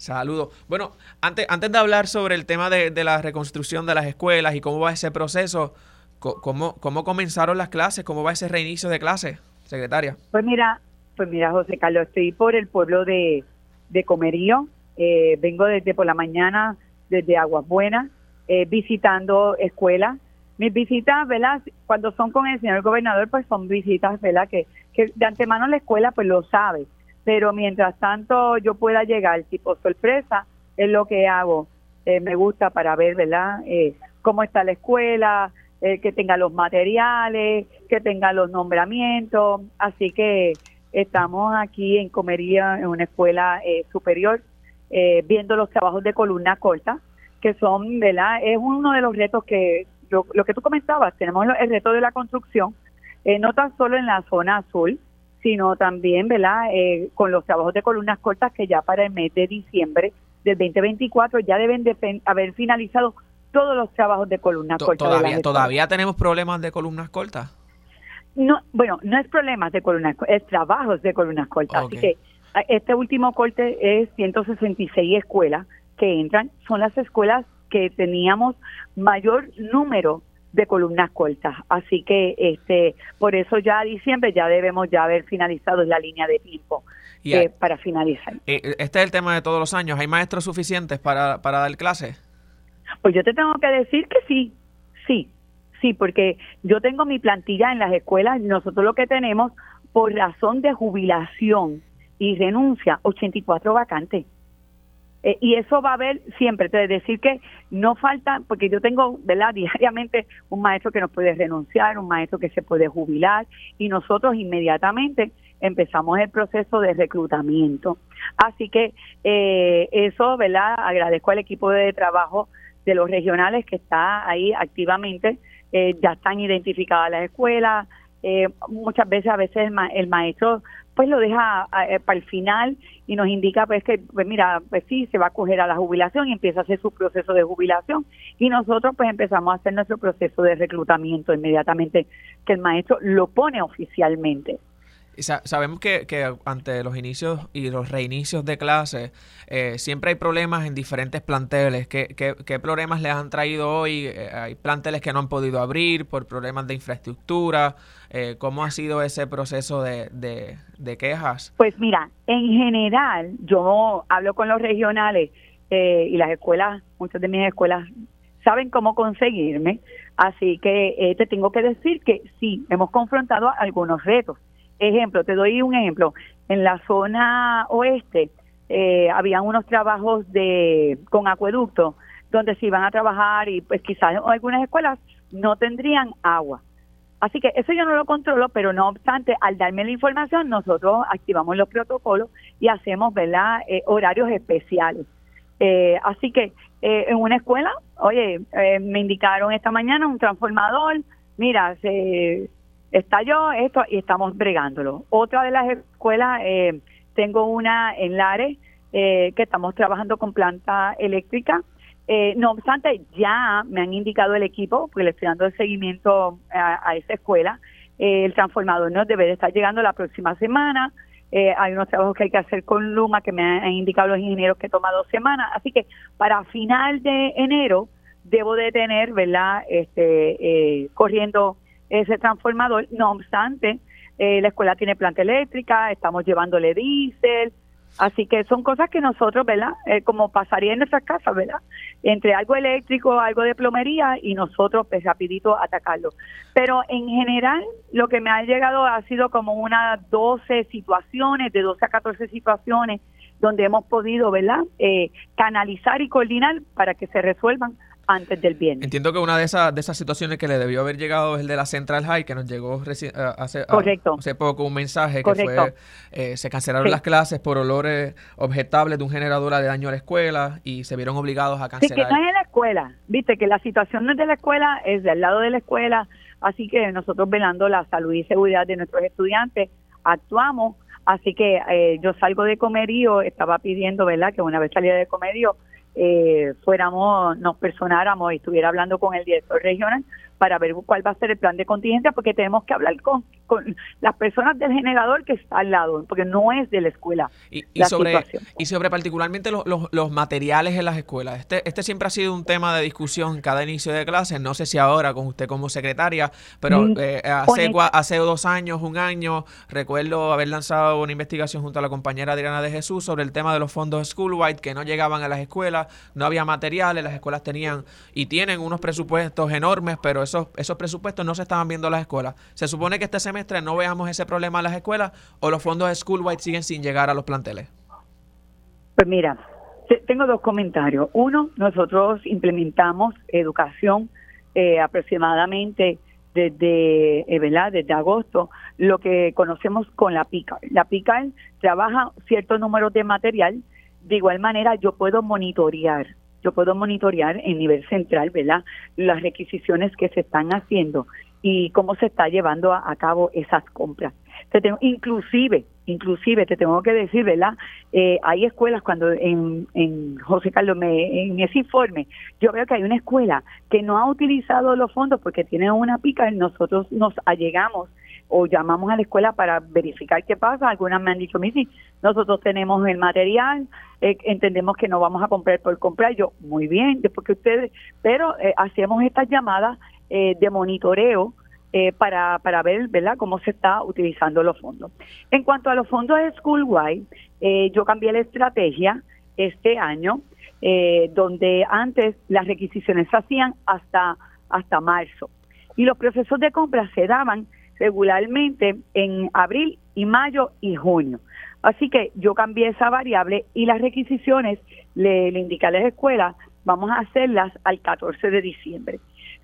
Saludos. Bueno, antes, antes de hablar sobre el tema de, la reconstrucción de las escuelas y cómo va ese proceso, ¿cómo, ¿cómo comenzaron las clases? ¿Cómo va ese reinicio de clases, secretaria? Pues mira, pues mira, José Carlos, estoy por el pueblo de, de Comerío. Eh, vengo desde por la mañana, desde Aguas Buenas, eh, visitando escuelas. Mis visitas, ¿verdad? Cuando son con el señor gobernador, pues son visitas, ¿verdad? Que, que de antemano la escuela, pues lo sabe pero mientras tanto yo pueda llegar tipo sorpresa, es lo que hago. Eh, me gusta para ver, ¿verdad? Eh, cómo está la escuela, eh, que tenga los materiales, que tenga los nombramientos. Así que estamos aquí en Comería, en una escuela superior, viendo los trabajos de columna corta, que son, ¿verdad? Es uno de los retos que, lo, lo que tú comentabas, tenemos el reto de la construcción, no tan solo en la zona azul, sino también, ¿verdad?, eh, con los trabajos de columnas cortas que ya para el mes de diciembre del 2024 ya deben de haber finalizado todos los trabajos de columnas cortas. Todavía, todavía tenemos problemas de columnas cortas. No, bueno, no es problemas de columnas, es trabajos de columnas cortas. Así que este último corte es 166 escuelas que entran son las escuelas que teníamos mayor número de columnas cortas. Así que este por eso ya a diciembre ya debemos ya haber finalizado la línea de tiempo eh, para finalizar. Eh, este es el tema de todos los años. ¿Hay maestros suficientes para, para dar clases? Pues yo te tengo que decir que sí, sí, sí, porque yo tengo mi plantilla en las escuelas. Nosotros lo que tenemos, por razón de jubilación y renuncia, 84 vacantes. Eh, y eso va a haber siempre, es decir que no falta, porque yo tengo, ¿verdad? Diariamente un maestro que nos puede renunciar, un maestro que se puede jubilar y nosotros inmediatamente empezamos el proceso de reclutamiento. Así que eh, eso, ¿verdad? Agradezco al equipo de trabajo de los regionales que está ahí activamente, eh, ya están identificadas las escuelas, muchas veces a veces el maestro pues lo deja eh, para el final y nos indica pues que pues mira pues sí se va a coger a la jubilación y empieza a hacer su proceso de jubilación y nosotros pues empezamos a hacer nuestro proceso de reclutamiento inmediatamente que el maestro lo pone oficialmente sabemos que, que, ante los inicios y los reinicios de clases eh, siempre hay problemas en diferentes planteles. ¿Qué, qué, problemas les han traído hoy? Eh, hay planteles que no han podido abrir por problemas de infraestructura. Eh, ¿Cómo ha sido ese proceso de, de, quejas? Pues mira, en general yo hablo con los regionales y las escuelas, muchas de mis escuelas saben cómo conseguirme, así que te tengo que decir que sí, hemos confrontado algunos retos Ejemplo, te doy un ejemplo. En la zona oeste eh, habían unos trabajos de con acueducto donde se iban a trabajar y pues quizás algunas escuelas no tendrían agua. Así que eso yo no lo controlo, pero no obstante, al darme la información, nosotros activamos los protocolos y hacemos ¿verdad? Eh, horarios especiales. Eh, así que eh, en una escuela, oye, me indicaron esta mañana un transformador, mira, se estalló esto y estamos bregándolo. Otra de las escuelas, eh, tengo una en Lares, eh, que estamos trabajando con planta eléctrica. Eh, no obstante, ya me han indicado el equipo, porque le estoy dando el seguimiento a, esa escuela, el transformador no debe de estar llegando la próxima semana. hay unos trabajos que hay que hacer con Luma que me han indicado los ingenieros que toma dos semanas. Así que para final de enero debo de tener, ¿verdad? Este, corriendo ese transformador. No obstante, eh, la escuela tiene planta eléctrica, estamos llevándole diésel, así que son cosas que nosotros, ¿verdad? Eh, como pasaría en nuestras casas, ¿verdad? Entre algo eléctrico, algo de plomería y nosotros, pues rapidito atacarlo. Pero en general, lo que me ha llegado ha sido como unas 12 situaciones, de 12 a 14 situaciones, donde hemos podido, ¿verdad? Eh, canalizar y coordinar para que se resuelvan antes del viernes. Entiendo que una de esas, de esas situaciones que le debió haber llegado es el de la Central High, que nos llegó eh, hace, hace poco un mensaje que fue, eh, se cancelaron las clases por olores objetables de un generador de daño a la escuela y se vieron obligados a cancelar. Sí, que no es en la escuela, viste, que la situación no es de la escuela, es del lado de la escuela, así que nosotros velando la salud y seguridad de nuestros estudiantes, actuamos, así que eh, yo salgo de comerío, estaba pidiendo, ¿verdad?, que una vez salía de comerío, eh, fuéramos, nos personáramos y estuviera hablando con el director regional para ver cuál va a ser el plan de contingencia, porque tenemos que hablar con, con las personas del generador que está al lado, porque no es de la escuela. Y, sobre, y sobre particularmente los, los, materiales en las escuelas. Este, este siempre ha sido un tema de discusión cada inicio de clase. No sé si ahora con usted como secretaria, pero mm, eh, hace, hace dos años, un año, recuerdo haber lanzado una investigación junto a la compañera Adriana de Jesús sobre el tema de los fondos Schoolwide que no llegaban a las escuelas, no había materiales, las escuelas tenían y tienen unos presupuestos enormes, pero esos, esos presupuestos no se estaban viendo en las escuelas. Se supone que este semestre no veamos ese problema en las escuelas o los fondos de Schoolwide siguen sin llegar a los planteles. Pues mira, tengo dos comentarios. Uno, nosotros implementamos educación eh, aproximadamente desde, eh, ¿verdad? desde agosto, lo que conocemos con la PICAR. La PICAR trabaja cierto número de material, de igual manera yo puedo monitorear yo puedo monitorear en nivel central, ¿verdad? Las requisiciones que se están haciendo y cómo se está llevando a, cabo esas compras. Te tengo, inclusive, inclusive te tengo que decir, ¿verdad? Eh, hay escuelas cuando en, en José Carlos, me, en ese informe, yo veo que hay una escuela que no ha utilizado los fondos porque tiene una pica, nosotros nos allegamos o llamamos a la escuela para verificar qué pasa. Algunas me han dicho, Missy, nosotros tenemos el material, eh, entendemos que no vamos a comprar por comprar. Yo, muy bien, después que ustedes, pero eh, hacemos estas llamadas eh, de monitoreo para, para ver ¿verdad? cómo se está utilizando los fondos. En cuanto a los fondos de Schoolwide, yo cambié la estrategia este año, donde antes las requisiciones se hacían hasta, hasta marzo y los procesos de compra se daban regularmente en abril y mayo y junio. Así que yo cambié esa variable y las requisiciones le, le indiqué a las escuelas, vamos a hacerlas al 14 de diciembre.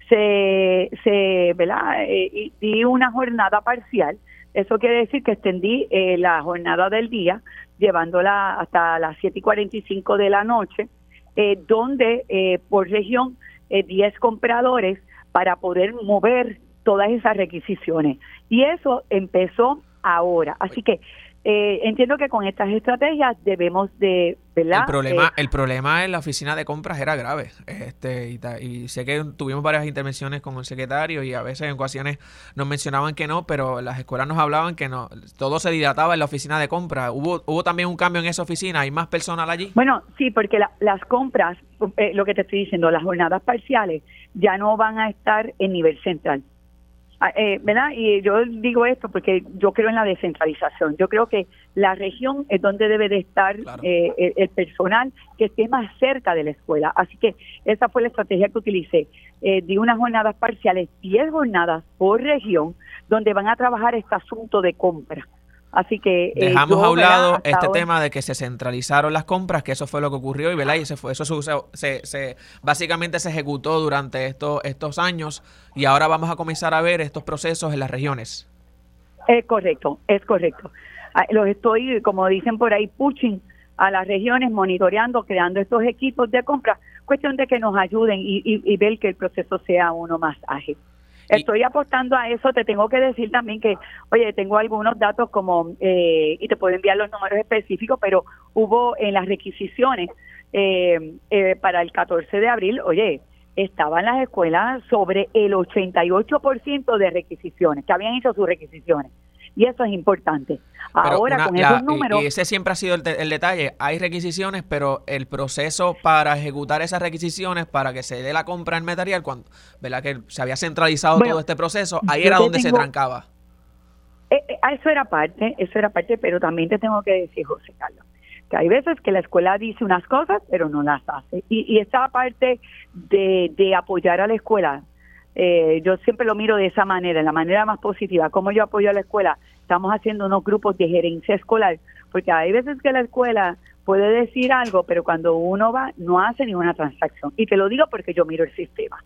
Se, se ¿verdad? Eh, di una jornada parcial, eso quiere decir que extendí eh, la jornada del día, llevándola hasta las 7 y 45 de la noche, eh, donde eh, por región 10 compradores para poder mover todas esas requisiciones. Y eso empezó ahora. Así que eh, entiendo que con estas estrategias debemos de, ¿verdad? El problema, Eh, el problema en la oficina de compras era grave. Este, y sé que tuvimos varias intervenciones con el secretario y a veces en ocasiones nos mencionaban que no, pero las escuelas nos hablaban que no, todo se dilataba en la oficina de compras. Hubo, hubo también un cambio en esa oficina, hay más personal allí. bueno, sí, porque la- las compras, eh, lo que te estoy diciendo, las jornadas parciales ya no van a estar en nivel central. Ah, eh, ¿Verdad? Y yo digo esto porque yo creo en la descentralización. Yo creo que la región es donde debe de estar Claro. eh, el, el personal que esté más cerca de la escuela. Así que esa fue la estrategia que utilicé. Eh, di unas jornadas parciales, 10 jornadas por región, donde van a trabajar este asunto de compra. Así que... eh, Dejamos yo, a un lado este tema de que se centralizaron las compras, que eso fue lo que ocurrió y, ¿verdad? y se fue, eso se, se, se- básicamente se ejecutó durante estos, estos años y ahora vamos a comenzar a ver estos procesos en las regiones. Es correcto, es correcto. Ah, Los estoy, como dicen por ahí, pushing a las regiones, monitoreando, creando estos equipos de compra. Cuestión de que nos ayuden y, y- y ver que el proceso sea uno más ágil. Estoy apostando a eso. Te tengo que decir también que, oye, tengo algunos datos como, eh, y te puedo enviar los números específicos, pero hubo en las requisiciones eh, eh, para el 14 de abril, oye, estaban las escuelas sobre el 88% de requisiciones, que habían hecho sus requisiciones. Y eso es importante. Ahora, una- con esos números, Y ese siempre ha sido el, el detalle. Hay requisiciones, pero el proceso para ejecutar esas requisiciones, para que se dé la compra en material, cuando ¿verdad? que se había centralizado Bueno, todo este proceso, ahí era donde se trancaba. Eh, eh, eso era parte, eso era parte, pero también te tengo que decir, José Carlos, que hay veces que la escuela dice unas cosas, pero no las hace. Y, y esa parte de, de apoyar a la escuela, eh, yo siempre lo miro de esa manera, de la manera más positiva. ¿Cómo yo apoyo a la escuela? Estamos haciendo unos grupos de gerencia escolar, porque hay veces que la escuela puede decir algo, pero cuando uno va, no hace ninguna transacción. Y te lo digo porque yo miro el sistema.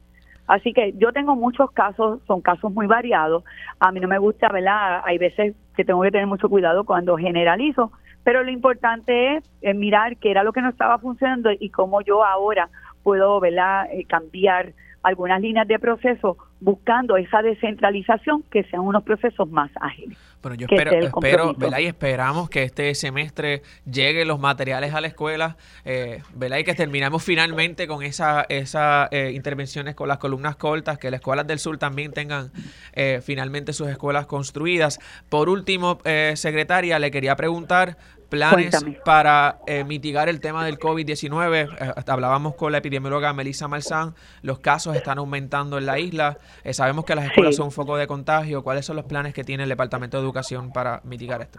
Así que yo tengo muchos casos, son casos muy variados. A mí no me gusta, ¿verdad? Hay veces que tengo que tener mucho cuidado cuando generalizo, pero lo importante es, mirar qué era lo que no estaba funcionando y cómo yo ahora puedo, ¿verdad?, Eh, cambiar algunas líneas de proceso buscando esa descentralización que sean unos procesos más ágiles. Bueno, yo espero, espero. ¿verdad? y esperamos que este semestre lleguen los materiales a la escuela, eh, ¿verdad? y que terminemos finalmente con esa, esa eh, intervenciones con las columnas cortas, que las escuelas del sur también tengan eh, finalmente sus escuelas construidas. Por último, eh, secretaria, le quería preguntar planes Cuéntame. para eh, mitigar el tema del COVID-19. Eh, hablábamos con la epidemióloga Melissa Malzán, los casos están aumentando en la isla, Eh, sabemos que las escuelas Sí. son un foco de contagio. ¿Cuáles son los planes que tiene el Departamento de Educación para mitigar esto?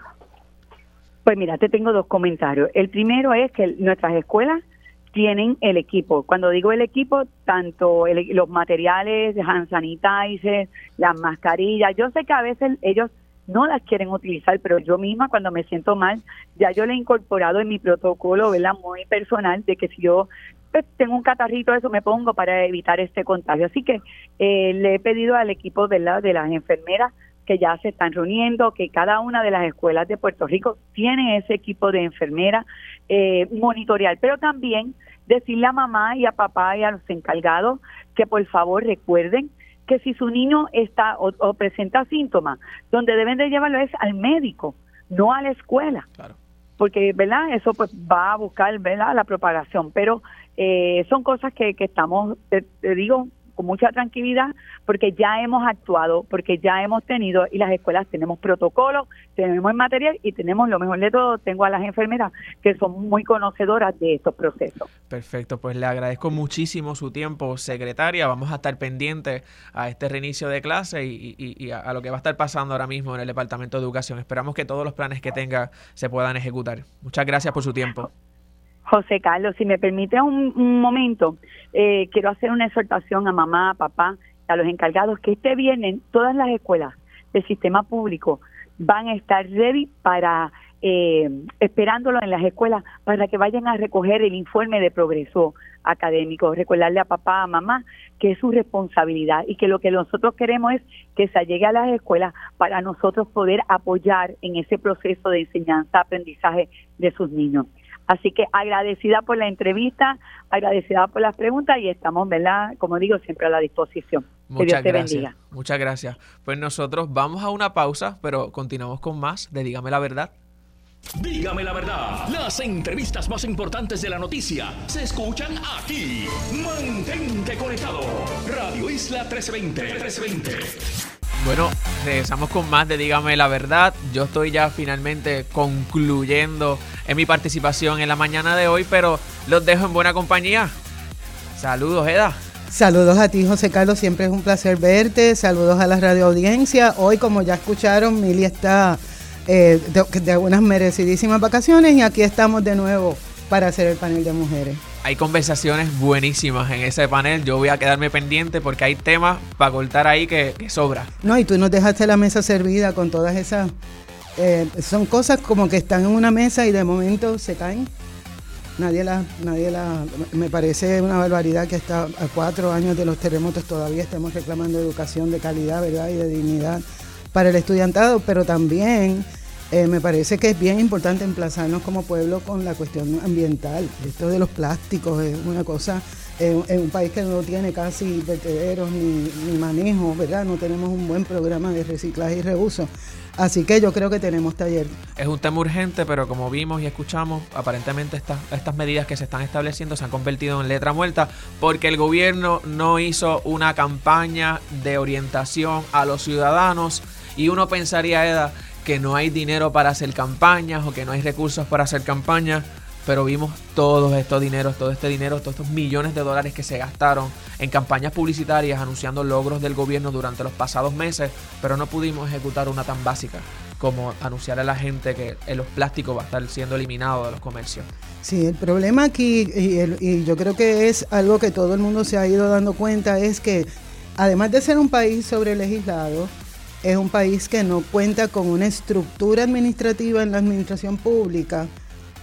Pues mira, te tengo dos comentarios. El primero es que nuestras escuelas tienen el equipo. Cuando digo el equipo, tanto el- los materiales, hand sanitizer, las mascarillas. Yo sé que a veces ellos no las quieren utilizar, pero yo misma cuando me siento mal, ya yo le he incorporado en mi protocolo, ¿verdad? Muy personal, de que si yo pues, tengo un catarrito, eso me pongo para evitar este contagio. Así que eh, le he pedido al equipo, ¿verdad? De las enfermeras que ya se están reuniendo, que cada una de las escuelas de Puerto Rico tiene ese equipo de enfermeras eh, monitorear, pero también decirle a mamá y a papá y a los encargados que por favor recuerden que si su niño está o, o presenta síntomas, donde deben de llevarlo es al médico, no a la escuela. Claro. porque verdad eso pues va a buscar verdad la propagación. Pero eh, son cosas que, que estamos te, te digo con mucha tranquilidad porque ya hemos actuado, porque ya hemos tenido y las escuelas tenemos protocolos, tenemos material y tenemos lo mejor de todo, tengo a las enfermeras que son muy conocedoras de estos procesos. Perfecto, pues le agradezco muchísimo su tiempo, secretaria. Vamos a estar pendientes a este reinicio de clase y, a, lo que va a estar pasando ahora mismo en el Departamento de Educación. Esperamos que todos los planes que tenga se puedan ejecutar. Muchas gracias por su tiempo. José Carlos, si me permite un, momento, eh, quiero hacer una exhortación a mamá, a papá, a los encargados que este viernes todas las escuelas del sistema público van a estar ready para eh, esperándolo en las escuelas para que vayan a recoger el informe de progreso académico, recordarle a papá, a mamá que es su responsabilidad y que lo que nosotros queremos es que se llegue a las escuelas para nosotros poder apoyar en ese proceso de enseñanza, aprendizaje de sus niños. Así que agradecida por la entrevista, agradecida por las preguntas y estamos, ¿verdad? Como digo, siempre a la disposición. Muchas Dios te gracias. Bendiga. Muchas gracias. Pues nosotros vamos a una pausa, pero continuamos con más de Dígame la Verdad. Dígame la verdad, las entrevistas más importantes de la noticia se escuchan aquí. Mantente conectado. Radio Isla 1320. 1320. Bueno, regresamos con más de Dígame la verdad. Yo estoy ya finalmente concluyendo en mi participación en la mañana de hoy, pero los dejo en buena compañía. Saludos, Eda. Saludos a ti, José Carlos. Siempre es un placer verte. Saludos a la radio audiencia. Hoy, como ya escucharon, Mili está eh, de, de unas merecidísimas vacaciones y aquí estamos de nuevo para hacer el panel de mujeres. Hay conversaciones buenísimas en ese panel. Yo voy a quedarme pendiente porque hay temas para cortar ahí que, sobra. No, y tú nos dejaste la mesa servida con todas esas. Eh, son cosas como que están en una mesa y de momento se caen. Nadie la, nadie la. Me parece una barbaridad que hasta a cuatro años de los terremotos todavía estemos reclamando educación de calidad, ¿verdad? Y de dignidad para el estudiantado, pero también eh, me parece que es bien importante emplazarnos como pueblo con la cuestión ambiental. Esto de los plásticos es una cosa, en un país que no tiene casi vertederos ni, manejo, ¿verdad? No tenemos un buen programa de reciclaje y reuso. Así que yo creo que tenemos taller. Es un tema urgente, pero como vimos y escuchamos, aparentemente estas, medidas que se están estableciendo se han convertido en letra muerta porque el gobierno no hizo una campaña de orientación a los ciudadanos y uno pensaría, Eda, que no hay dinero para hacer campañas o que no hay recursos para hacer campañas, pero vimos todos estos dineros, todo este dinero, todos estos millones de dólares que se gastaron en campañas publicitarias anunciando logros del gobierno durante los pasados meses, pero no pudimos ejecutar una tan básica como anunciar a la gente que los plásticos va a estar siendo eliminado de los comercios. Sí, el problema aquí, y, y yo creo que es algo que todo el mundo se ha ido dando cuenta, es que además de ser un país sobre legislado, es un país que no cuenta con una estructura administrativa en la administración pública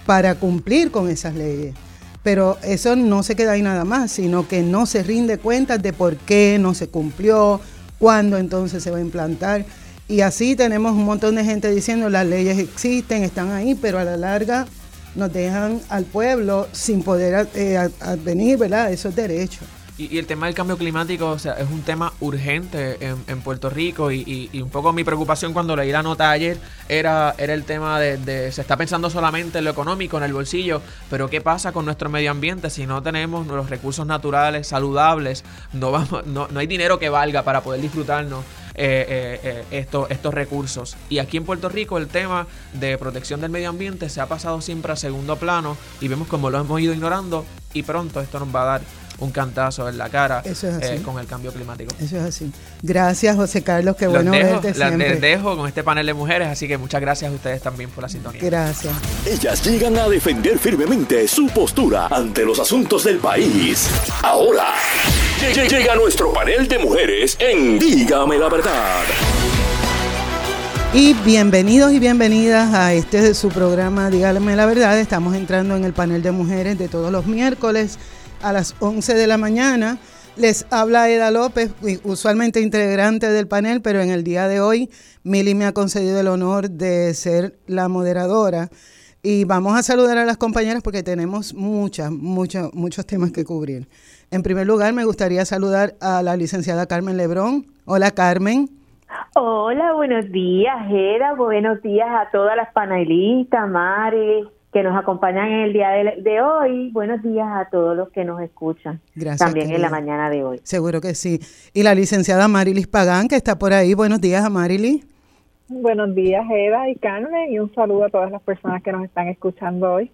para cumplir con esas leyes. Pero eso no se queda ahí nada más, sino que no se rinde cuenta de por qué no se cumplió, cuándo entonces se va a implantar. Y así tenemos un montón de gente diciendo las leyes existen, están ahí, pero a la larga nos dejan al pueblo sin poder eh, advenir, ¿verdad? Esos derechos. Y, el tema del cambio climático o sea, es un tema urgente en, Puerto Rico y, un poco mi preocupación cuando leí la nota ayer era, era el tema de, se está pensando solamente en lo económico, en el bolsillo, pero ¿qué pasa con nuestro medio ambiente si no tenemos los recursos naturales saludables? No, vamos, no, no hay dinero que valga para poder disfrutarnos eh, eh, eh, estos, estos recursos. Y aquí en Puerto Rico el tema de protección del medio ambiente se ha pasado siempre a segundo plano y vemos como lo hemos ido ignorando y pronto esto nos va a dar un cantazo en la cara eh, con el cambio climático. Eso es así. Gracias, José Carlos. Qué bueno verte siempre. Les dejo con este panel de mujeres, así que muchas gracias a ustedes también por la sintonía. Gracias. Ellas llegan a defender firmemente su postura ante los asuntos del país. Ahora, llega nuestro panel de mujeres en Dígame la verdad. Y bienvenidos y bienvenidas a este de su programa Dígame la verdad. Estamos entrando en el panel de mujeres de todos los miércoles a las 11 de la mañana. Les habla Eda López, usualmente integrante del panel, pero en el día de hoy Mili me ha concedido el honor de ser la moderadora. Y vamos a saludar a las compañeras porque tenemos muchas, muchos, muchos temas que cubrir. En primer lugar, me gustaría saludar a la licenciada Carmen Lebrón. Hola, Carmen. Hola, buenos días, Eda. Buenos días a todas las panelistas, Mari, que nos acompañan en el día de, hoy. Buenos días a todos los que nos escuchan. Gracias. También en la mañana de hoy. Seguro que sí. Y la licenciada Marilis Pagán, que está por ahí. Buenos días a Marilis. Buenos días, Eva y Carmen, y un saludo a todas las personas que nos están escuchando hoy.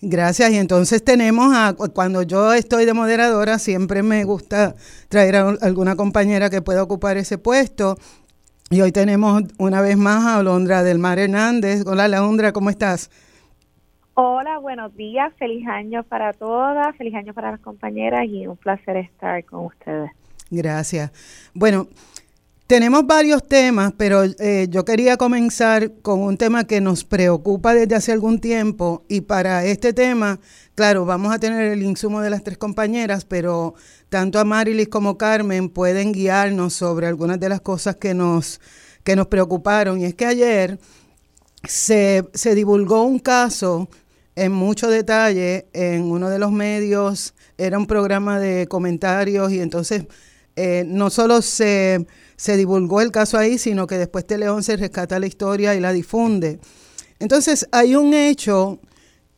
Gracias. Y entonces tenemos a, cuando yo estoy de moderadora, siempre me gusta traer a alguna compañera que pueda ocupar ese puesto. Y hoy tenemos una vez más a Alondra del Mar Hernández. Hola, Alondra, ¿cómo estás? Hola, buenos días. Feliz año para todas, feliz año para las compañeras y un placer estar con ustedes. Gracias. Bueno, tenemos varios temas, pero eh, yo quería comenzar con un tema que nos preocupa desde hace algún tiempo y para este tema, claro, vamos a tener el insumo de las tres compañeras, pero tanto a Marilis como Carmen pueden guiarnos sobre algunas de las cosas que nos, que nos preocuparon. Y es que ayer se, se divulgó un caso en mucho detalle en uno de los medios, era un programa de comentarios y entonces eh, no solo se se divulgó el caso ahí, sino que después Teleón se rescata la historia y la difunde. Entonces, hay un hecho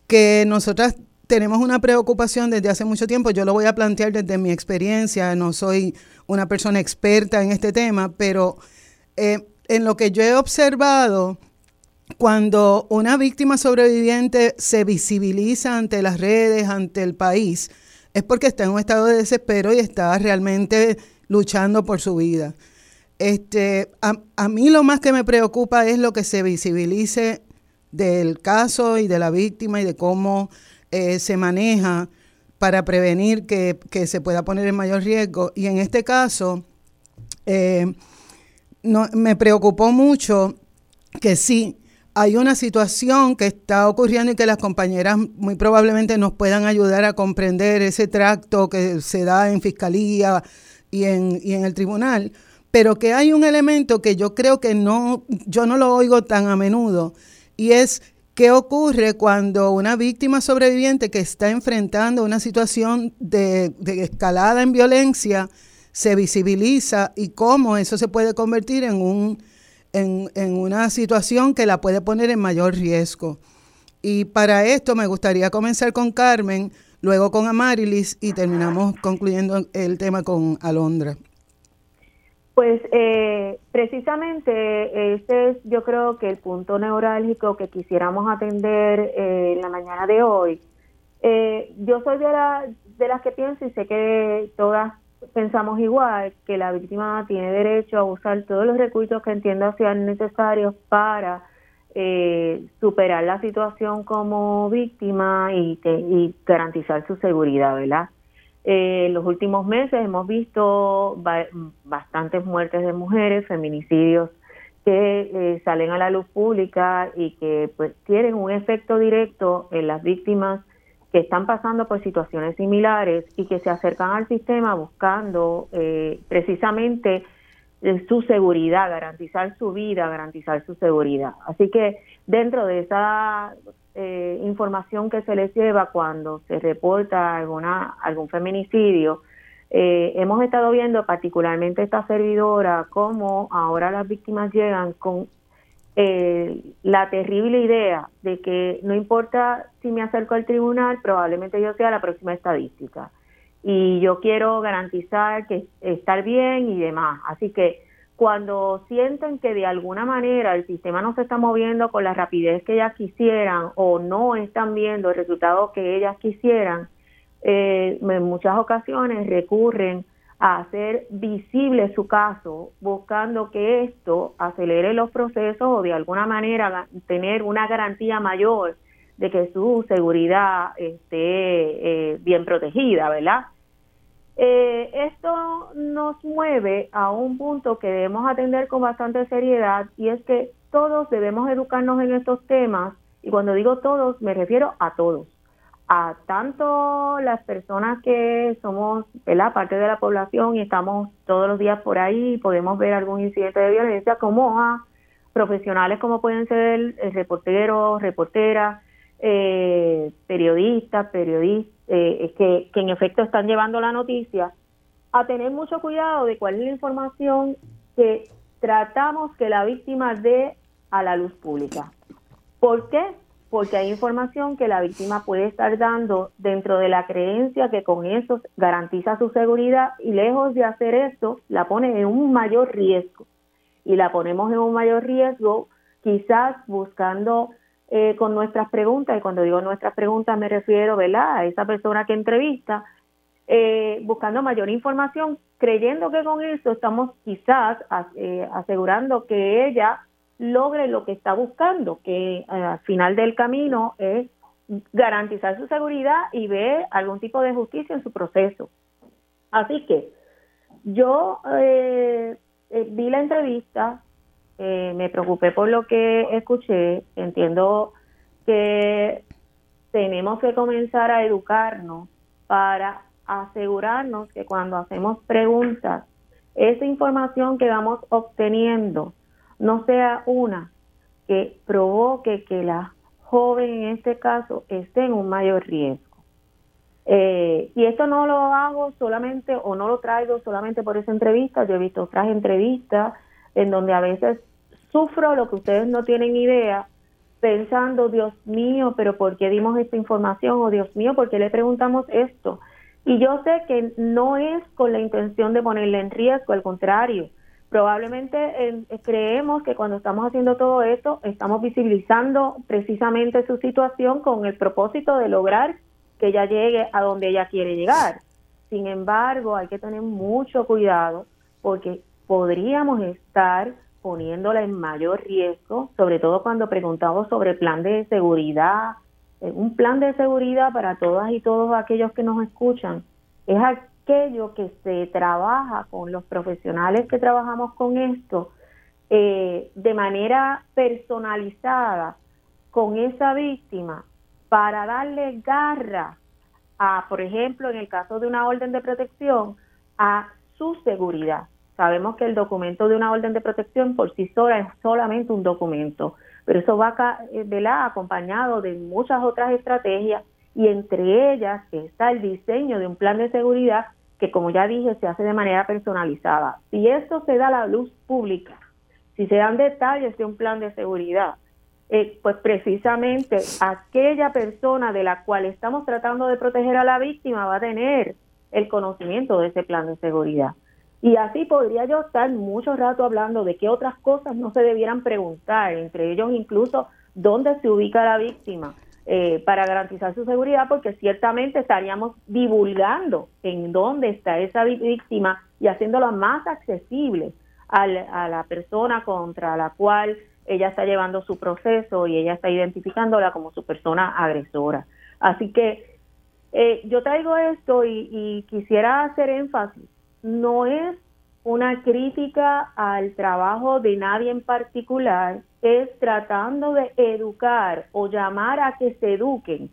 que nosotras tenemos una preocupación desde hace mucho tiempo. Yo lo voy a plantear desde mi experiencia. No soy una persona experta en este tema, pero eh, en lo que yo he observado, cuando una víctima sobreviviente se visibiliza ante las redes, ante el país, es porque está en un estado de desespero y está realmente luchando por su vida. Este, a, mí lo más que me preocupa es lo que se visibilice del caso y de la víctima y de cómo eh, se maneja para prevenir que, se pueda poner en mayor riesgo. Y en este caso, eh, me preocupó mucho que sí, hay una situación que está ocurriendo y que las compañeras muy probablemente nos puedan ayudar a comprender ese tracto que se da en fiscalía y en, y en el tribunal. Pero que hay un elemento que yo creo que no, yo no lo oigo tan a menudo, y es qué ocurre cuando una víctima sobreviviente que está enfrentando una situación de, escalada en violencia se visibiliza y cómo eso se puede convertir en, un, en, en una situación que la puede poner en mayor riesgo. Y para esto me gustaría comenzar con Carmen, luego con Amarilis y terminamos concluyendo el tema con Alondra. Pues eh, precisamente ese es yo creo que el punto neurálgico que quisiéramos atender eh, en la mañana de hoy. Eh, yo soy de, la, de las que pienso y sé que todas pensamos igual, que la víctima tiene derecho a usar todos los recursos que entienda sean necesarios para superar la situación como víctima y, y garantizar su seguridad, ¿verdad? Eh, en los últimos meses hemos visto bastantes muertes de mujeres, feminicidios que eh, salen a la luz pública y que pues tienen un efecto directo en las víctimas que están pasando por situaciones similares y que se acercan al sistema buscando eh, precisamente su seguridad, garantizar su vida, garantizar su seguridad. Así que dentro de esa eh, información que se les lleva cuando se reporta alguna algún feminicidio, eh, hemos estado viendo particularmente esta servidora cómo ahora las víctimas llegan con eh, la terrible idea de que no importa si me acerco al tribunal, probablemente yo sea la próxima estadística. Y yo quiero garantizar que estar bien y demás. Así que cuando sienten que de alguna manera el sistema no se está moviendo con la rapidez que ellas quisieran o no están viendo el resultado que ellas quisieran, eh, en muchas ocasiones recurren a hacer visible su caso, buscando que esto acelere los procesos o de alguna manera tener una garantía mayor de que su seguridad esté eh, bien protegida, ¿verdad? Eh, esto nos mueve a un punto que debemos atender con bastante seriedad y es que todos debemos educarnos en estos temas y cuando digo todos me refiero a todos, a tanto las personas que somos la parte de la población y estamos todos los días por ahí y podemos ver algún incidente de violencia como a profesionales como pueden ser reporteros, reporteras, eh, periodistas, periodistas eh, que, que en efecto están llevando la noticia, a tener mucho cuidado de cuál es la información que tratamos que la víctima dé a la luz pública. ¿Por qué? Porque hay información que la víctima puede estar dando dentro de la creencia que con eso garantiza su seguridad y lejos de hacer esto, la pone en un mayor riesgo. Y la ponemos en un mayor riesgo quizás buscando eh, con nuestras preguntas, y cuando digo nuestras preguntas me refiero ¿verdad? a esa persona que entrevista, eh, buscando mayor información, creyendo que con eso estamos quizás eh, asegurando que ella logre lo que está buscando, que eh, al final del camino es garantizar su seguridad y ver algún tipo de justicia en su proceso. Así que yo vi la entrevista, me preocupé por lo que escuché, entiendo que tenemos que comenzar a educarnos para asegurarnos que cuando hacemos preguntas, esa información que vamos obteniendo no sea una que provoque que la joven en este caso esté en un mayor riesgo. Eh, y esto no lo hago solamente o no lo traigo solamente por esa entrevista, yo he visto otras entrevistas en donde a veces sufro lo que ustedes no tienen idea, pensando, Dios mío, pero ¿por qué dimos esta información? O Dios mío, ¿por qué le preguntamos esto? Y yo sé que no es con la intención de ponerle en riesgo, al contrario. Probablemente eh, creemos que cuando estamos haciendo todo esto, estamos visibilizando precisamente su situación con el propósito de lograr que ella llegue a donde ella quiere llegar. Sin embargo, hay que tener mucho cuidado porque podríamos estar poniéndola en mayor riesgo, sobre todo cuando preguntamos sobre plan de seguridad, eh, un plan de seguridad para todas y todos aquellos que nos escuchan es aquello que se trabaja con los profesionales que trabajamos con esto eh, de manera personalizada con esa víctima para darle garra a, por ejemplo, en el caso de una orden de protección, a su seguridad. Sabemos que el documento de una orden de protección por sí sola es solamente un documento, pero eso va eh, acompañado de muchas otras estrategias y entre ellas está el diseño de un plan de seguridad que, como ya dije, se hace de manera personalizada. Si esto se da a la luz pública, si se dan detalles de un plan de seguridad, eh, pues precisamente aquella persona de la cual estamos tratando de proteger a la víctima va a tener el conocimiento de ese plan de seguridad. Y así podría yo estar mucho rato hablando de qué otras cosas no se debieran preguntar, entre ellos incluso dónde se ubica la víctima eh, para garantizar su seguridad, porque ciertamente estaríamos divulgando en dónde está esa víctima y haciéndola más accesible a la persona contra la cual ella está llevando su proceso y ella está identificándola como su persona agresora. Así que eh, yo traigo esto y quisiera hacer énfasis no es una crítica al trabajo de nadie en particular, es tratando de educar o llamar a que se eduquen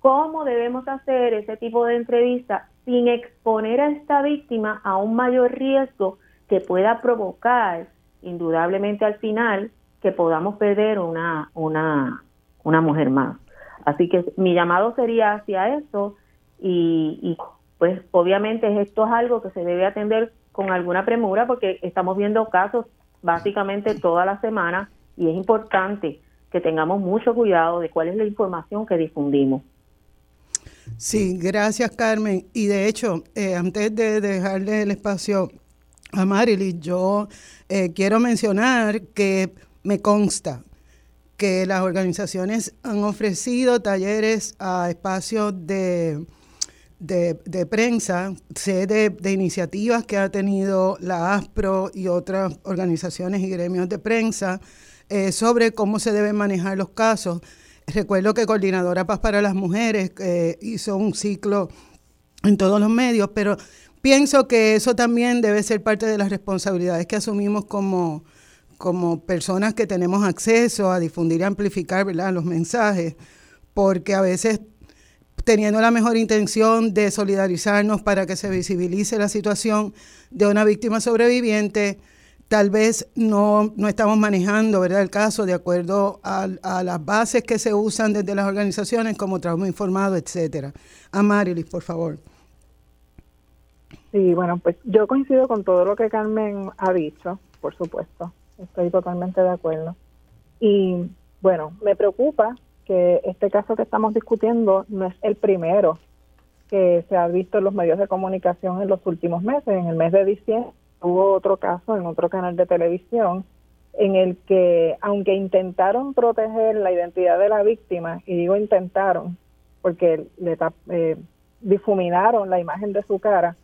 cómo debemos hacer ese tipo de entrevista sin exponer a esta víctima a un mayor riesgo que pueda provocar indudablemente al final que podamos perder una, una, una mujer más. Así que mi llamado sería hacia eso y, y pues obviamente esto es algo que se debe atender con alguna premura porque estamos viendo casos básicamente toda la semana y es importante que tengamos mucho cuidado de cuál es la información que difundimos. Sí, gracias Carmen. Y de hecho, eh, antes de dejarle el espacio a Marily, yo eh, quiero mencionar que me consta que las organizaciones han ofrecido talleres a espacios de de, prensa, sé de, iniciativas que ha tenido la ASPRO y otras organizaciones y gremios de prensa eh, sobre cómo se deben manejar los casos. Recuerdo que Coordinadora Paz para las Mujeres eh, hizo un ciclo en todos los medios, pero pienso que eso también debe ser parte de las responsabilidades que asumimos como, como personas que tenemos acceso a difundir y amplificar los mensajes, porque a veces teniendo la mejor intención de solidarizarnos para que se visibilice la situación de una víctima sobreviviente, tal vez no, no estamos manejando ¿verdad? el caso de acuerdo a, las bases que se usan desde las organizaciones como trauma informado, etcétera. A Marilis, por favor. Sí, bueno, pues yo coincido con todo lo que Carmen ha dicho, por supuesto. Estoy totalmente de acuerdo. Y bueno, me preocupa que este caso que estamos discutiendo no es el primero que se ha visto en los medios de comunicación en los últimos meses. En el mes de diciembre hubo otro caso en otro canal de televisión en el que, aunque intentaron proteger la identidad de la víctima, y digo intentaron, porque le eh, difuminaron la imagen de su cara,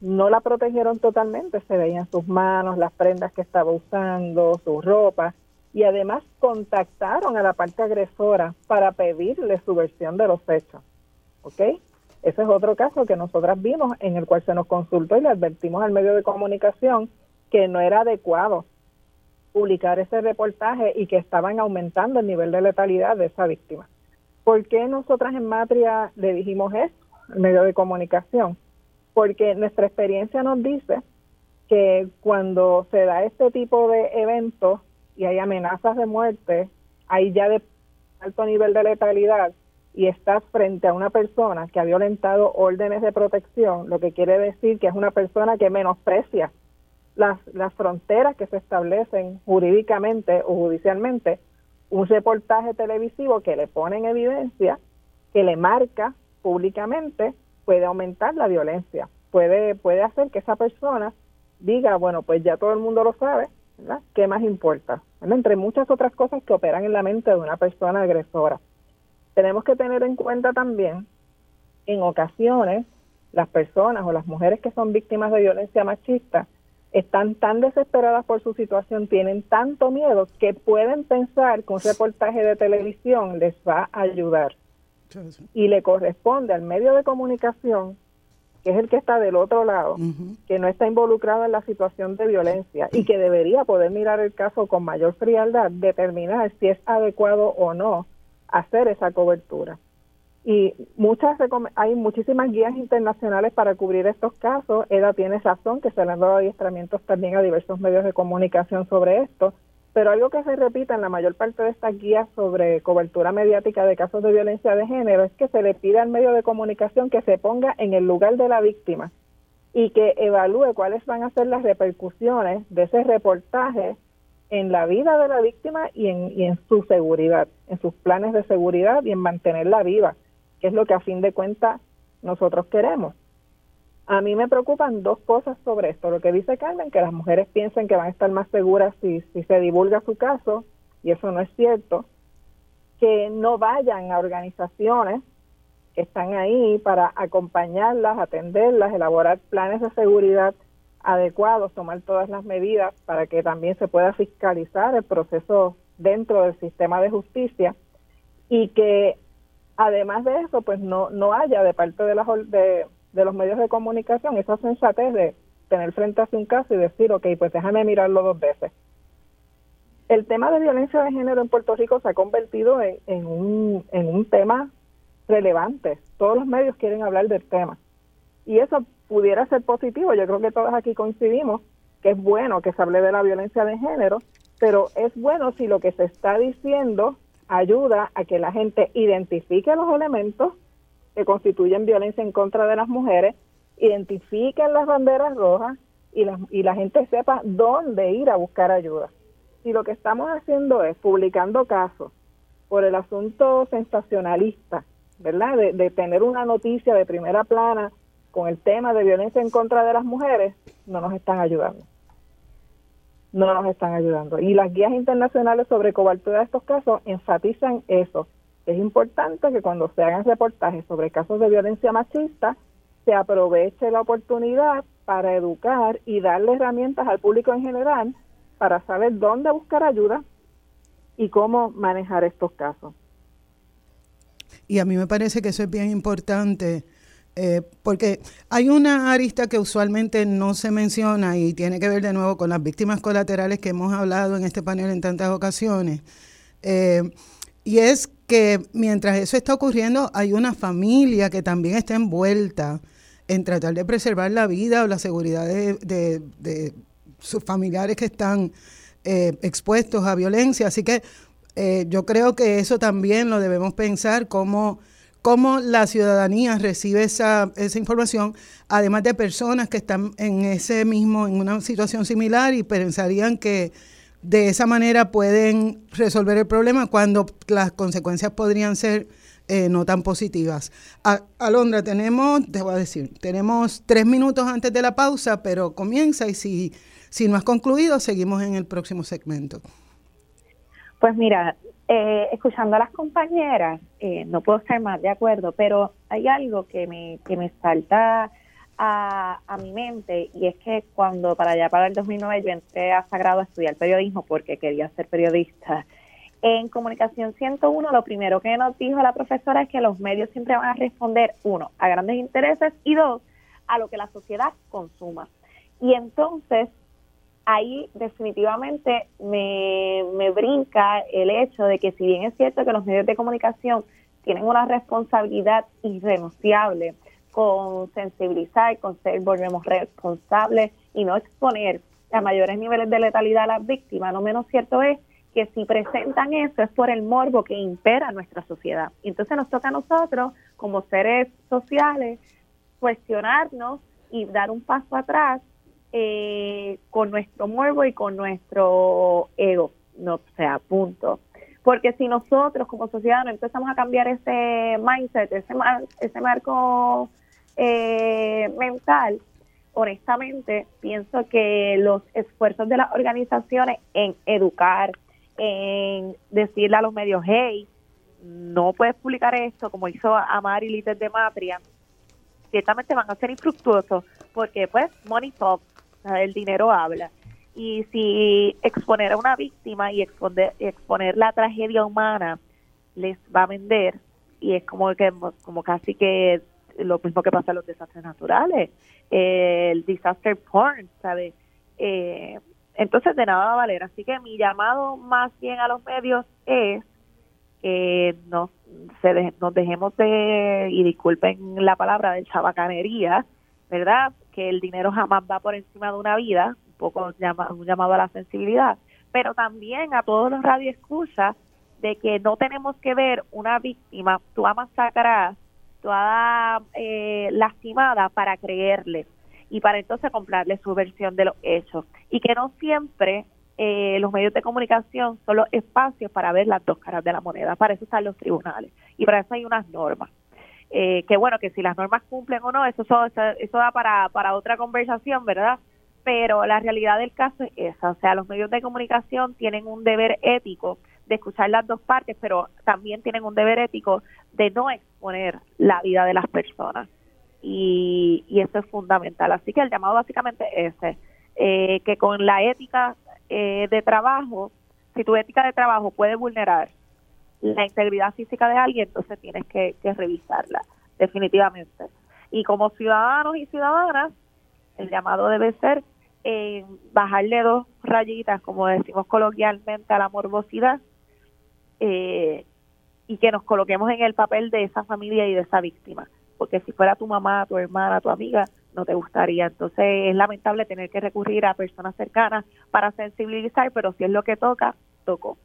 no la protegieron totalmente, se veían sus manos, las prendas que estaba usando, su ropa, y además contactaron a la parte agresora para pedirle su versión de los hechos. ¿Ok? Ese es otro caso que nosotras vimos en el cual se nos consultó y le advertimos al medio de comunicación que no era adecuado publicar ese reportaje y que estaban aumentando el nivel de letalidad de esa víctima. ¿Por qué nosotras en Matria le dijimos eso al medio de comunicación? Porque nuestra experiencia nos dice que cuando se da este tipo de eventos y hay amenazas de muerte, hay ya de alto nivel de letalidad y estás frente a una persona que ha violentado órdenes de protección, lo que quiere decir que es una persona que menosprecia las, las fronteras que se establecen jurídicamente o judicialmente, un reportaje televisivo que le pone en evidencia, que le marca públicamente, puede aumentar la violencia, puede, puede hacer que esa persona diga, bueno, pues ya todo el mundo lo sabe, ¿verdad? ¿Qué más importa? Entre muchas otras cosas que operan en la mente de una persona agresora. Tenemos que tener en cuenta también, en ocasiones, las personas o las mujeres que son víctimas de violencia machista están tan desesperadas por su situación, tienen tanto miedo que pueden pensar que un reportaje de televisión les va a ayudar. Y le corresponde al medio de comunicación, que es el que está del otro lado, que no está involucrado en la situación de violencia y que debería poder mirar el caso con mayor frialdad, determinar si es adecuado o no hacer esa cobertura y muchas hay muchísimas guías internacionales para cubrir estos casos. EDA tiene razón que se le han dado adiestramientos también a diversos medios de comunicación sobre esto, pero algo que se repita en la mayor parte de estas guías sobre cobertura mediática de casos de violencia de género es que se le pide al medio de comunicación que se ponga en el lugar de la víctima y que evalúe cuáles van a ser las repercusiones de ese reportaje en la vida de la víctima y en, y en su seguridad, en sus planes de seguridad y en mantenerla viva que es lo que a fin de cuentas nosotros queremos. A mí me preocupan dos cosas sobre esto. Lo que dice Carmen, que las mujeres piensen que van a estar más seguras si se divulga su caso, y eso no es cierto. Que no vayan a organizaciones que están ahí para acompañarlas, atenderlas, elaborar planes de seguridad adecuados, tomar todas las medidas para que también se pueda fiscalizar el proceso dentro del sistema de justicia y que además de eso, pues no, no haya de parte de, las, de, de los medios de comunicación esa sensatez de tener frente a un caso y decir, ok, pues déjame mirarlo dos veces. El tema de violencia de género en Puerto Rico se ha convertido en, en, un, en un tema relevante. Todos los medios quieren hablar del tema. Y eso pudiera ser positivo. Yo creo que todos aquí coincidimos que es bueno que se hable de la violencia de género, pero es bueno si lo que se está diciendo ayuda a que la gente identifique los elementos que constituyen violencia en contra de las mujeres, identifiquen las banderas rojas y la, y la gente sepa dónde ir a buscar ayuda. Si lo que estamos haciendo es publicando casos por el asunto sensacionalista, ¿verdad? De, de tener una noticia de primera plana con el tema de violencia en contra de las mujeres, no nos están ayudando no nos están ayudando. Y las guías internacionales sobre cobertura de estos casos enfatizan eso. Es importante que cuando se hagan reportajes sobre casos de violencia machista, se aproveche la oportunidad para educar y darle herramientas al público en general para saber dónde buscar ayuda y cómo manejar estos casos. Y a mí me parece que eso es bien importante eh, porque hay una arista que usualmente no se menciona y tiene que ver de nuevo con las víctimas colaterales que hemos hablado en este panel en tantas ocasiones. Eh, y es que mientras eso está ocurriendo, hay una familia que también está envuelta en tratar de preservar la vida o la seguridad de, sus familiares que están eh, expuestos a violencia. Así que yo creo que eso también lo debemos pensar como cómo la ciudadanía recibe esa, esa información, además de personas que están en ese mismo, en una situación similar y pensarían que de esa manera pueden resolver el problema cuando las consecuencias podrían ser eh, no tan positivas. Alondra, tenemos, te voy a decir, tenemos tres minutos antes de la pausa, pero comienza y si, si no has concluido, seguimos en el próximo segmento. Pues mira, eh, escuchando a las compañeras, eh, no puedo estar más de acuerdo, pero hay algo que me, que me salta a, a, mi mente y es que cuando para allá para el 2009 yo entré a Sagrado a estudiar periodismo porque quería ser periodista. En Comunicación 101 lo primero que nos dijo la profesora es que los medios siempre van a responder, uno, a grandes intereses y dos, a lo que la sociedad consuma. Y entonces ahí definitivamente me, me brinca el hecho de que si bien es cierto que los medios de comunicación tienen una responsabilidad irrenunciable, con sensibilizar, con ser, volvemos responsables y no exponer a mayores niveles de letalidad a las víctimas. No menos cierto es que si presentan eso es por el morbo que impera nuestra sociedad. Entonces nos toca a nosotros, como seres sociales, cuestionarnos y dar un paso atrás eh, con nuestro morbo y con nuestro ego, no sea, punto. Porque si nosotros como sociedad no empezamos a cambiar ese mindset, ese, ese marco eh, mental, honestamente pienso que los esfuerzos de las organizaciones en educar, en decirle a los medios, hey, no puedes publicar esto, como hizo Amari Líder de Matria, ciertamente van a ser infructuosos, porque pues money talks, el dinero habla. Y si exponer a una víctima y exponer, exponer la tragedia humana les va a vender, y es como que como casi que lo mismo que pasa en los desastres naturales, el disaster porn, ¿sabes? Eh, entonces de nada va a valer. Así que mi llamado más bien a los medios es que nos, se nos dejemos de, y disculpen la palabra, de chabacanería, ¿verdad? Que el dinero jamás va por encima de una vida, un poco un llamado a la sensibilidad, pero también a todos los radioescuchas de que no tenemos que ver una víctima, tú a masacrar toda eh, lastimada para creerle y para entonces comprarle su versión de los hechos. Y que no siempre eh, los medios de comunicación son los espacios para ver las dos caras de la moneda. Para eso están los tribunales y para eso hay unas normas. Eh, que bueno, que si las normas cumplen o no, eso, eso, eso da para, para otra conversación, ¿verdad? Pero la realidad del caso es esa. O sea, los medios de comunicación tienen un deber ético de escuchar las dos partes, pero también tienen un deber ético de no exponer la vida de las personas. Y, eso es fundamental. Así que el llamado básicamente es ese, eh, que con la ética eh, de trabajo, si tu ética de trabajo puede vulnerar la integridad física de alguien, entonces tienes que, revisarla, definitivamente. Y como ciudadanos y ciudadanas, el llamado debe ser eh, bajarle dos rayitas, como decimos coloquialmente, a la morbosidad eh, y que nos coloquemos en el papel de esa familia y de esa víctima. Porque si fuera tu mamá, tu hermana, tu amiga, no te gustaría. Entonces es lamentable tener que recurrir a personas cercanas para sensibilizar, pero si es lo que toca, tocó.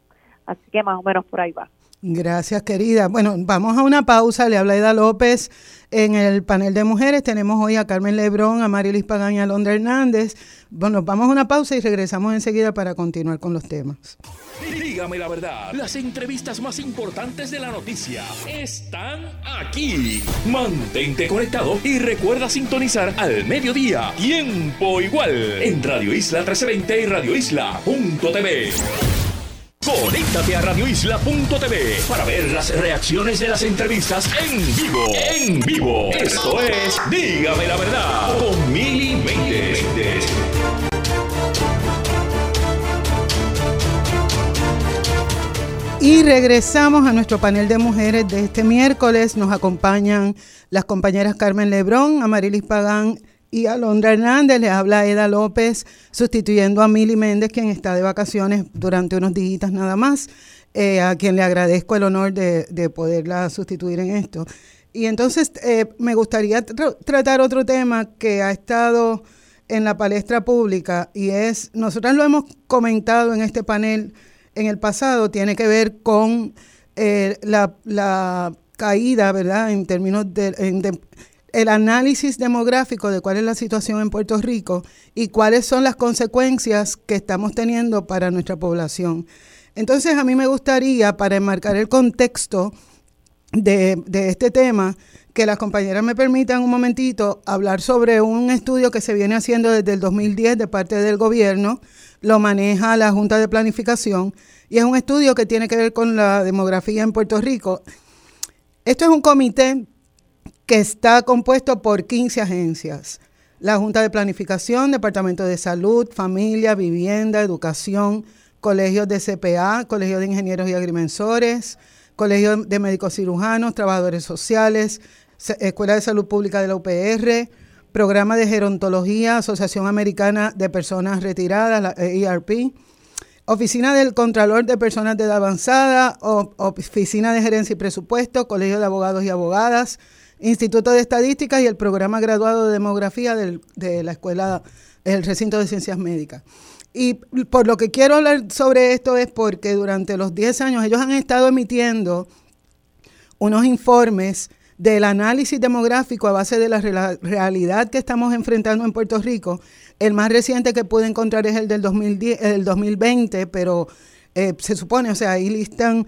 Así que más o menos por ahí va. Gracias, querida. Bueno, vamos a una pausa. Le habla Ida López en el panel de mujeres. Tenemos hoy a Carmen Lebrón, a Marilis Pagán y a Londra Hernández. Bueno, vamos a una pausa y regresamos enseguida para continuar con los temas. Dígame la verdad, las entrevistas más importantes de la noticia están aquí. Mantente conectado y recuerda sintonizar al mediodía, tiempo igual, en Radio Isla 1320 y Radio Isla.tv. Conéctate a radioisla.tv para ver las reacciones de las entrevistas en vivo. En vivo. Esto es Dígame la verdad con Mili Y regresamos a nuestro panel de mujeres de este miércoles. Nos acompañan las compañeras Carmen Lebrón, Amarilis Pagán y Alondra Hernández. Les habla Eda López, sustituyendo a Mili Méndez, quien está de vacaciones durante unos días nada más, eh, a quien le agradezco el honor de, poderla sustituir en esto. Y entonces eh, me gustaría tratar otro tema que ha estado en la palestra pública y es, nosotras lo hemos comentado en este panel en el pasado, tiene que ver con eh, la, caída, ¿verdad?, en términos de el análisis demográfico de cuál es la situación en Puerto Rico y cuáles son las consecuencias que estamos teniendo para nuestra población. Entonces a mí me gustaría, para enmarcar el contexto de, de este tema, que las compañeras me permitan un momentito hablar sobre un estudio que se viene haciendo desde el 2010 de parte del gobierno, lo maneja la Junta de Planificación y es un estudio que tiene que ver con la demografía en Puerto Rico. Esto es un comité que está compuesto por 15 agencias. La Junta de Planificación, Departamento de Salud, Familia, Vivienda, Educación, Colegios de CPA, Colegio de Ingenieros y Agrimensores, Colegio de Médicos Cirujanos, Trabajadores Sociales, Escuela de Salud Pública de la UPR, Programa de Gerontología, Asociación Americana de Personas Retiradas, la ERP, Oficina del Contralor de Personas de Edad Avanzada, Oficina de Gerencia y Presupuesto, Colegio de Abogados y Abogadas, Instituto de Estadística y el Programa Graduado de Demografía de la Escuela, del Recinto de Ciencias Médicas. Y por lo que quiero hablar sobre esto es porque durante los 10 años ellos han estado emitiendo unos informes del análisis demográfico a base de la realidad que estamos enfrentando en Puerto Rico. El más reciente que pude encontrar es el del, 2010, el 2020, pero eh, se supone, o sea, ahí listan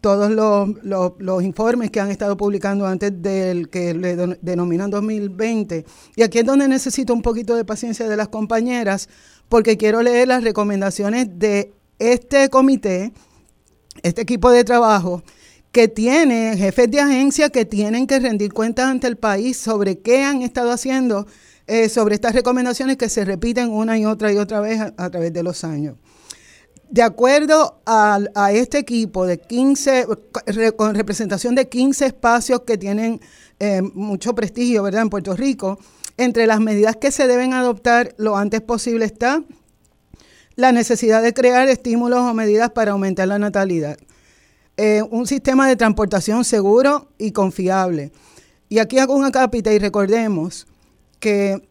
todos los, informes que han estado publicando antes del que le denominan 2020. Y aquí es donde necesito un poquito de paciencia de las compañeras, porque quiero leer las recomendaciones de este comité, este equipo de trabajo, que tiene jefes de agencia que tienen que rendir cuentas ante el país sobre qué han estado haciendo eh, sobre estas recomendaciones que se repiten una y otra y otra vez a, través de los años. De acuerdo a, este equipo de 15, con representación de 15 espacios que tienen eh, mucho prestigio, ¿verdad?, en Puerto Rico, entre las medidas que se deben adoptar lo antes posible está la necesidad de crear estímulos o medidas para aumentar la natalidad. Eh, un sistema de transportación seguro y confiable. Y aquí hago una cápita y recordemos que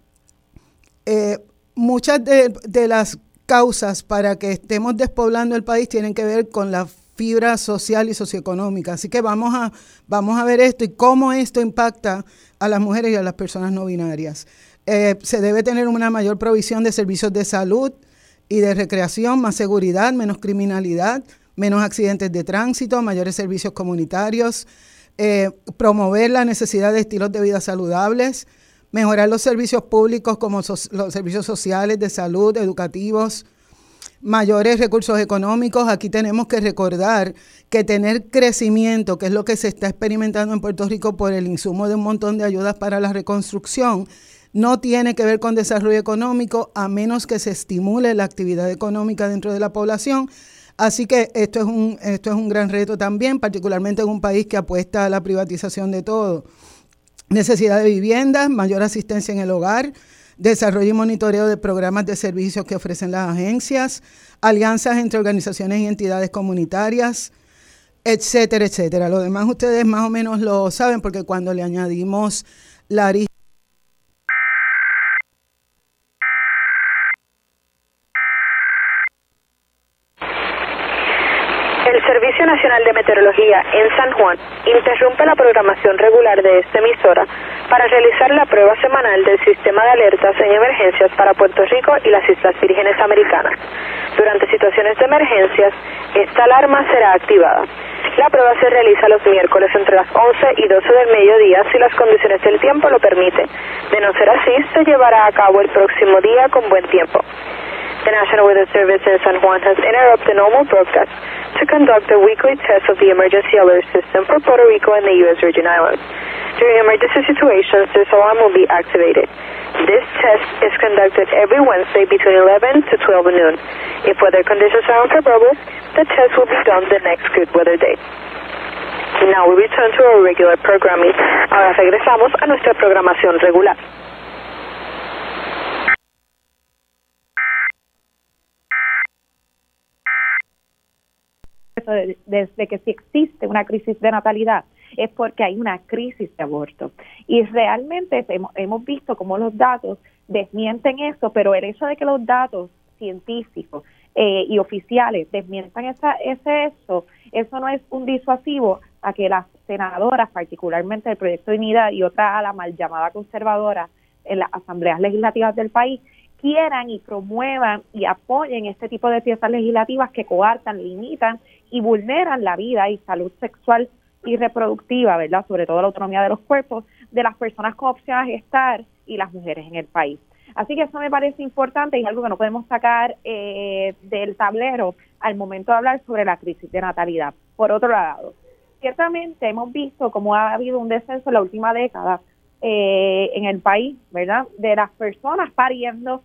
eh, muchas de, las causas para que estemos despoblando el país tienen que ver con la fibra social y socioeconómica. Así que vamos a, vamos a ver esto y cómo esto impacta a las mujeres y a las personas no binarias. Eh, se debe tener una mayor provisión de servicios de salud y de recreación, más seguridad, menos criminalidad, menos accidentes de tránsito, mayores servicios comunitarios, eh, promover la necesidad de estilos de vida saludables, mejorar los servicios públicos como los servicios sociales, de salud, educativos, mayores recursos económicos. Aquí tenemos que recordar que tener crecimiento, que es lo que se está experimentando en Puerto Rico por el insumo de un montón de ayudas para la reconstrucción, no tiene que ver con desarrollo económico a menos que se estimule la actividad económica dentro de la población Así que esto es un, esto es un gran reto también, particularmente en un país que apuesta a la privatización de todo. Necesidad de viviendas, mayor asistencia en el hogar, desarrollo y monitoreo de programas de servicios que ofrecen las agencias, alianzas entre organizaciones y entidades comunitarias, etcétera, etcétera. Lo demás ustedes más o menos lo saben porque cuando le añadimos la Servicio Nacional de Meteorología en San Juan interrumpe la programación regular de esta emisora para realizar la prueba semanal del sistema de alertas en emergencias para Puerto Rico y las Islas Vírgenes Americanas. Durante situaciones de emergencias, esta alarma será activada. La prueba se realiza los miércoles entre las 11 y 12 del mediodía si las condiciones del tiempo lo permiten. De no ser así, se llevará a cabo el próximo día con buen tiempo. The National Weather Service in San Juan has interrupted the normal broadcast to conduct a weekly test of the emergency alert system for Puerto Rico and the U.S. Virgin Islands. During emergency situations, this alarm will be activated. This test is conducted every Wednesday between 11 to 12 noon. If weather conditions are unfavorable, the test will be done the next good weather day. Now we return to our regular programming. Ahora regresamos a nuestra programación regular. Desde que si existe una crisis de natalidad es porque hay una crisis de aborto. Y realmente hemos, visto cómo los datos desmienten eso, pero el hecho de que los datos científicos eh, y oficiales desmientan esa, ese eso, eso no es un disuasivo a que las senadoras, particularmente el Proyecto de Unidad y otra a la mal llamada conservadora en las asambleas legislativas del país, quieran y promuevan y apoyen este tipo de piezas legislativas que coartan, limitan y vulneran la vida y salud sexual y reproductiva, ¿verdad? Sobre todo la autonomía de los cuerpos de las personas con opción a gestar y las mujeres en el país. Así que eso me parece importante y algo que no podemos sacar eh, del tablero al momento de hablar sobre la crisis de natalidad. Por otro lado, ciertamente hemos visto cómo ha habido un descenso en la última década eh, en el país, ¿verdad? De las personas pariendo,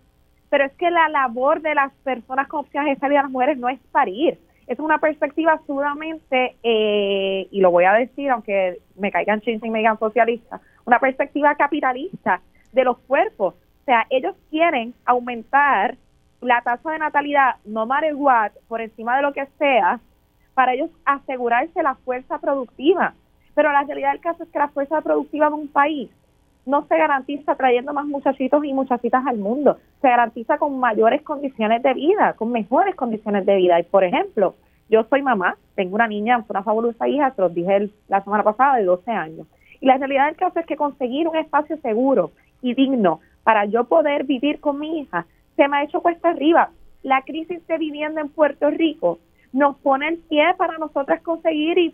pero es que la labor de las personas con opción a gestar y de las mujeres no es parir, es una perspectiva sumamente, eh, y lo voy a decir aunque me caigan chins y me digan socialista, una perspectiva capitalista de los cuerpos. O sea, ellos quieren aumentar la tasa de natalidad, no matter what, por encima de lo que sea, para ellos asegurarse la fuerza productiva. Pero la realidad del caso es que la fuerza productiva de un país no se garantiza trayendo más muchachitos y muchachitas al mundo, se garantiza con mayores condiciones de vida, con mejores condiciones de vida. Y por ejemplo, yo soy mamá, tengo una niña, una fabulosa hija, se los dije la semana pasada, de 12 años. Y la realidad del caso es que conseguir un espacio seguro y digno para yo poder vivir con mi hija se me ha hecho cuesta arriba. La crisis de vivienda en Puerto Rico nos pone el pie para nosotras conseguir y,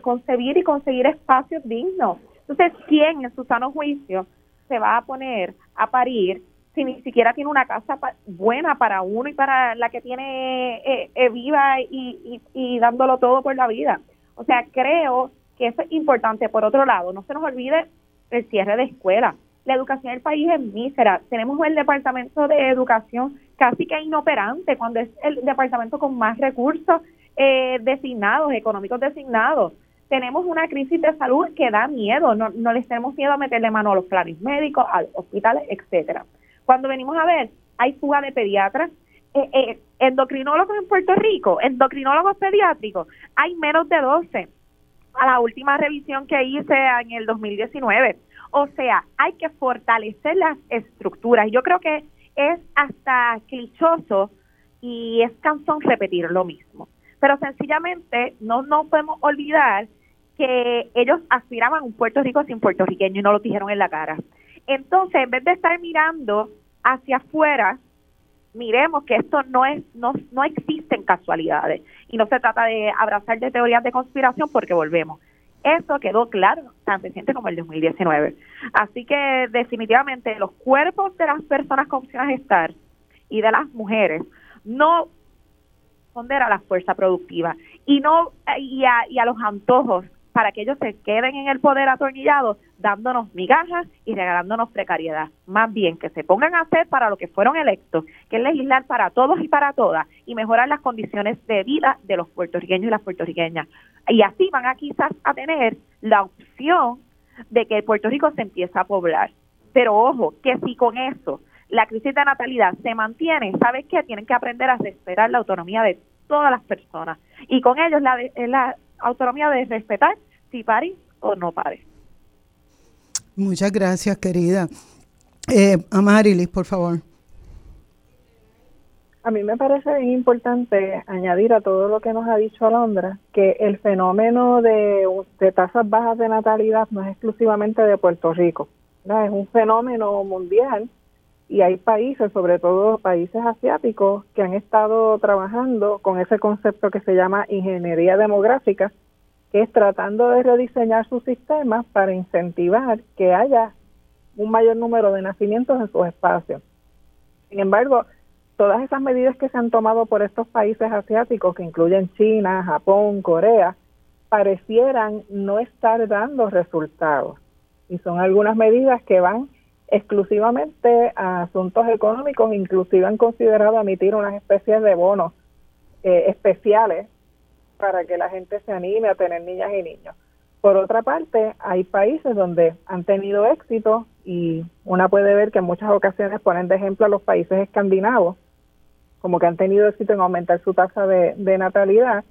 concebir y conseguir espacios dignos entonces, ¿quién en su sano juicio se va a poner a parir si ni siquiera tiene una casa buena para uno y para la que tiene eh, eh, viva y, dándolo todo por la vida? O sea, creo que eso es importante. Por otro lado, no se nos olvide el cierre de escuelas. La educación del país es mísera. Tenemos el departamento de educación casi que inoperante cuando es el departamento con más recursos eh, designados, económicos designados tenemos una crisis de salud que da miedo, no, no les tenemos miedo a meterle mano a los planes médicos, a los hospitales, etcétera. Cuando venimos a ver, hay fuga de pediatras, eh, eh, endocrinólogos en Puerto Rico, endocrinólogos pediátricos, hay menos de 12 a la última revisión que hice en el 2019. O sea, hay que fortalecer las estructuras. Yo creo que es hasta clichoso y es cansón repetir lo mismo. Pero sencillamente no nos podemos olvidar que ellos aspiraban a un Puerto Rico sin puertorriqueño y no lo dijeron en la cara. Entonces, en vez de estar mirando hacia afuera, miremos que esto no es no, no existen casualidades y no se trata de abrazar de teorías de conspiración porque volvemos. Eso quedó claro tan reciente como el 2019. Así que definitivamente los cuerpos de las personas con opción a gestar y de las mujeres no responder a la fuerza productiva y no y a, y a los antojos para que ellos se queden en el poder atornillado dándonos migajas y regalándonos precariedad. Más bien que se pongan a hacer para lo que fueron electos, que es legislar para todos y para todas y mejorar las condiciones de vida de los puertorriqueños y las puertorriqueñas. Y así van a quizás a tener la opción de que Puerto Rico se empiece a poblar. Pero ojo, que si con eso la crisis de natalidad se mantiene, ¿sabes qué? Tienen que aprender a respetar la autonomía de todas las personas. Y con ellos la, la autonomía de respetar si pare o no pare. Muchas gracias, querida. Eh, Amarilis, por favor. A mí me parece bien importante añadir a todo lo que nos ha dicho Alondra que el fenómeno de, de tasas bajas de natalidad no es exclusivamente de Puerto Rico, es un fenómeno mundial y hay países, sobre todo países asiáticos, que han estado trabajando con ese concepto que se llama ingeniería demográfica, que es tratando de rediseñar sus sistemas para incentivar que haya un mayor número de nacimientos en sus espacios. Sin embargo, todas esas medidas que se han tomado por estos países asiáticos, que incluyen China, Japón, Corea, parecieran no estar dando resultados. Y son algunas medidas que van exclusivamente a asuntos económicos, inclusive han considerado emitir unas especies de bonos eh, especiales para que la gente se anime a tener niñas y niños. Por otra parte, hay países donde han tenido éxito y una puede ver que en muchas ocasiones ponen de ejemplo a los países escandinavos, como que han tenido éxito en aumentar su tasa de, de natalidad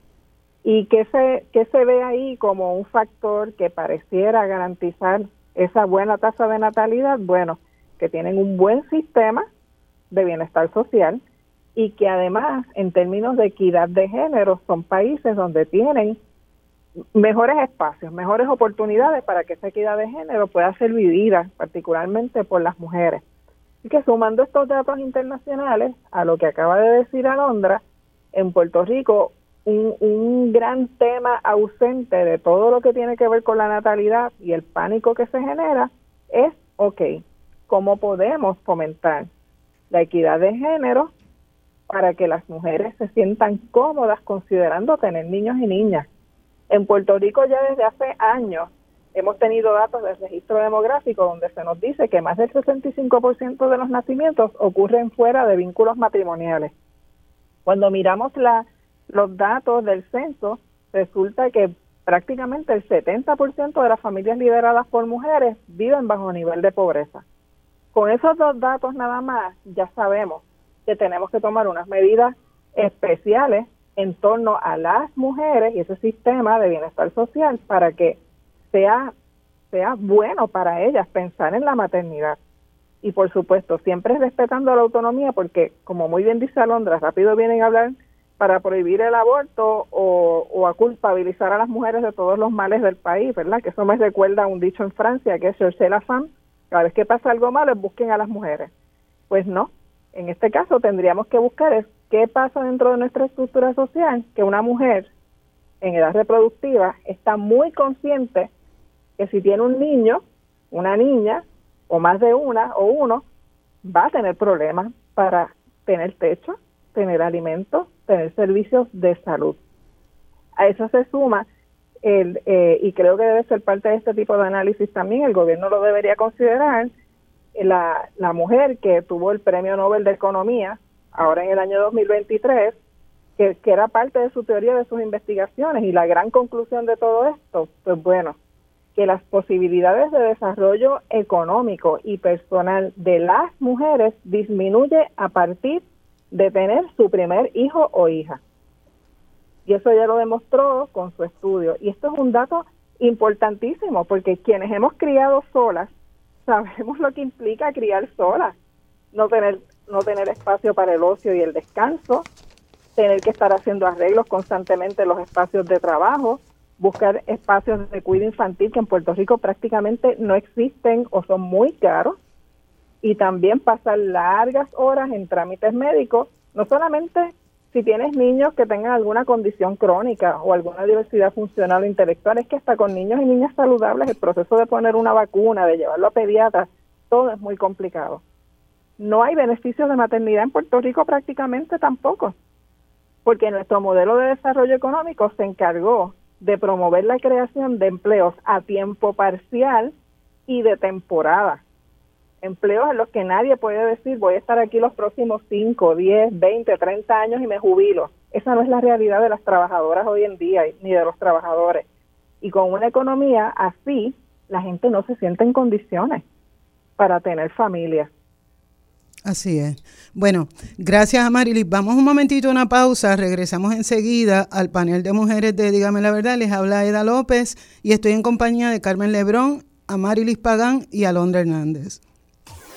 y que se, que se ve ahí como un factor que pareciera garantizar esa buena tasa de natalidad, bueno, que tienen un buen sistema de bienestar social y que además en términos de equidad de género son países donde tienen mejores espacios, mejores oportunidades para que esa equidad de género pueda ser vivida, particularmente por las mujeres. Así que sumando estos datos internacionales a lo que acaba de decir Alondra, en Puerto Rico un, gran tema ausente de todo lo que tiene que ver con la natalidad y el pánico que se genera es, ok, ¿cómo podemos fomentar la equidad de género para que las mujeres se sientan cómodas considerando tener niños y niñas? En Puerto Rico ya desde hace años hemos tenido datos del registro demográfico donde se nos dice que más del 65% de los nacimientos ocurren fuera de vínculos matrimoniales. Cuando miramos la, los datos del censo, resulta que prácticamente el 70% de las familias lideradas por mujeres viven bajo nivel de pobreza. Con esos dos datos nada más, ya sabemos que tenemos que tomar unas medidas especiales en torno a las mujeres y ese sistema de bienestar social para que sea, sea bueno para ellas pensar en la maternidad. Y por supuesto, siempre respetando la autonomía, porque como muy bien dice Alondra, rápido vienen a hablar para prohibir el aborto o, o, a culpabilizar a las mujeres de todos los males del país, ¿verdad? Que eso me recuerda a un dicho en Francia que es chercher la femme, cada vez que pasa algo malo busquen a las mujeres. Pues no, en este caso tendríamos que buscar es qué pasa dentro de nuestra estructura social, que una mujer en edad reproductiva está muy consciente que si tiene un niño, una niña, o más de una o uno, va a tener problemas para tener techo, tener alimentos, tener servicios de salud. A eso se suma el, eh, y creo que debe ser parte de este tipo de análisis también, el gobierno lo debería considerar, la, la mujer que tuvo el Premio Nobel de Economía, ahora en el año 2023, que, que era parte de su teoría de sus investigaciones y la gran conclusión de todo esto, pues bueno, que las posibilidades de desarrollo económico y personal de las mujeres disminuye a partir de tener su primer hijo o hija. Y eso ya lo demostró con su estudio. Y esto es un dato importantísimo porque quienes hemos criado solas sabemos lo que implica criar solas, no tener no tener espacio para el ocio y el descanso, tener que estar haciendo arreglos constantemente en los espacios de trabajo, buscar espacios de cuidado infantil que en Puerto Rico prácticamente no existen o son muy caros y también pasar largas horas en trámites médicos, no solamente si tienes niños que tengan alguna condición crónica o alguna diversidad funcional o intelectual, es que hasta con niños y niñas saludables el proceso de poner una vacuna, de llevarlo a pediatra, todo es muy complicado. No hay beneficios de maternidad en Puerto Rico prácticamente tampoco, porque nuestro modelo de desarrollo económico se encargó de promover la creación de empleos a tiempo parcial y de temporada. Empleos en los que nadie puede decir voy a estar aquí los próximos 5, 10, 20, 30 años y me jubilo. Esa no es la realidad de las trabajadoras hoy en día ni de los trabajadores. Y con una economía así, la gente no se siente en condiciones para tener familia. Así es. Bueno, gracias a Marilis. Vamos un momentito a una pausa. Regresamos enseguida al panel de mujeres de Dígame la Verdad. Les habla Eda López y estoy en compañía de Carmen Lebrón, a Marilis Pagán y Alondra Hernández.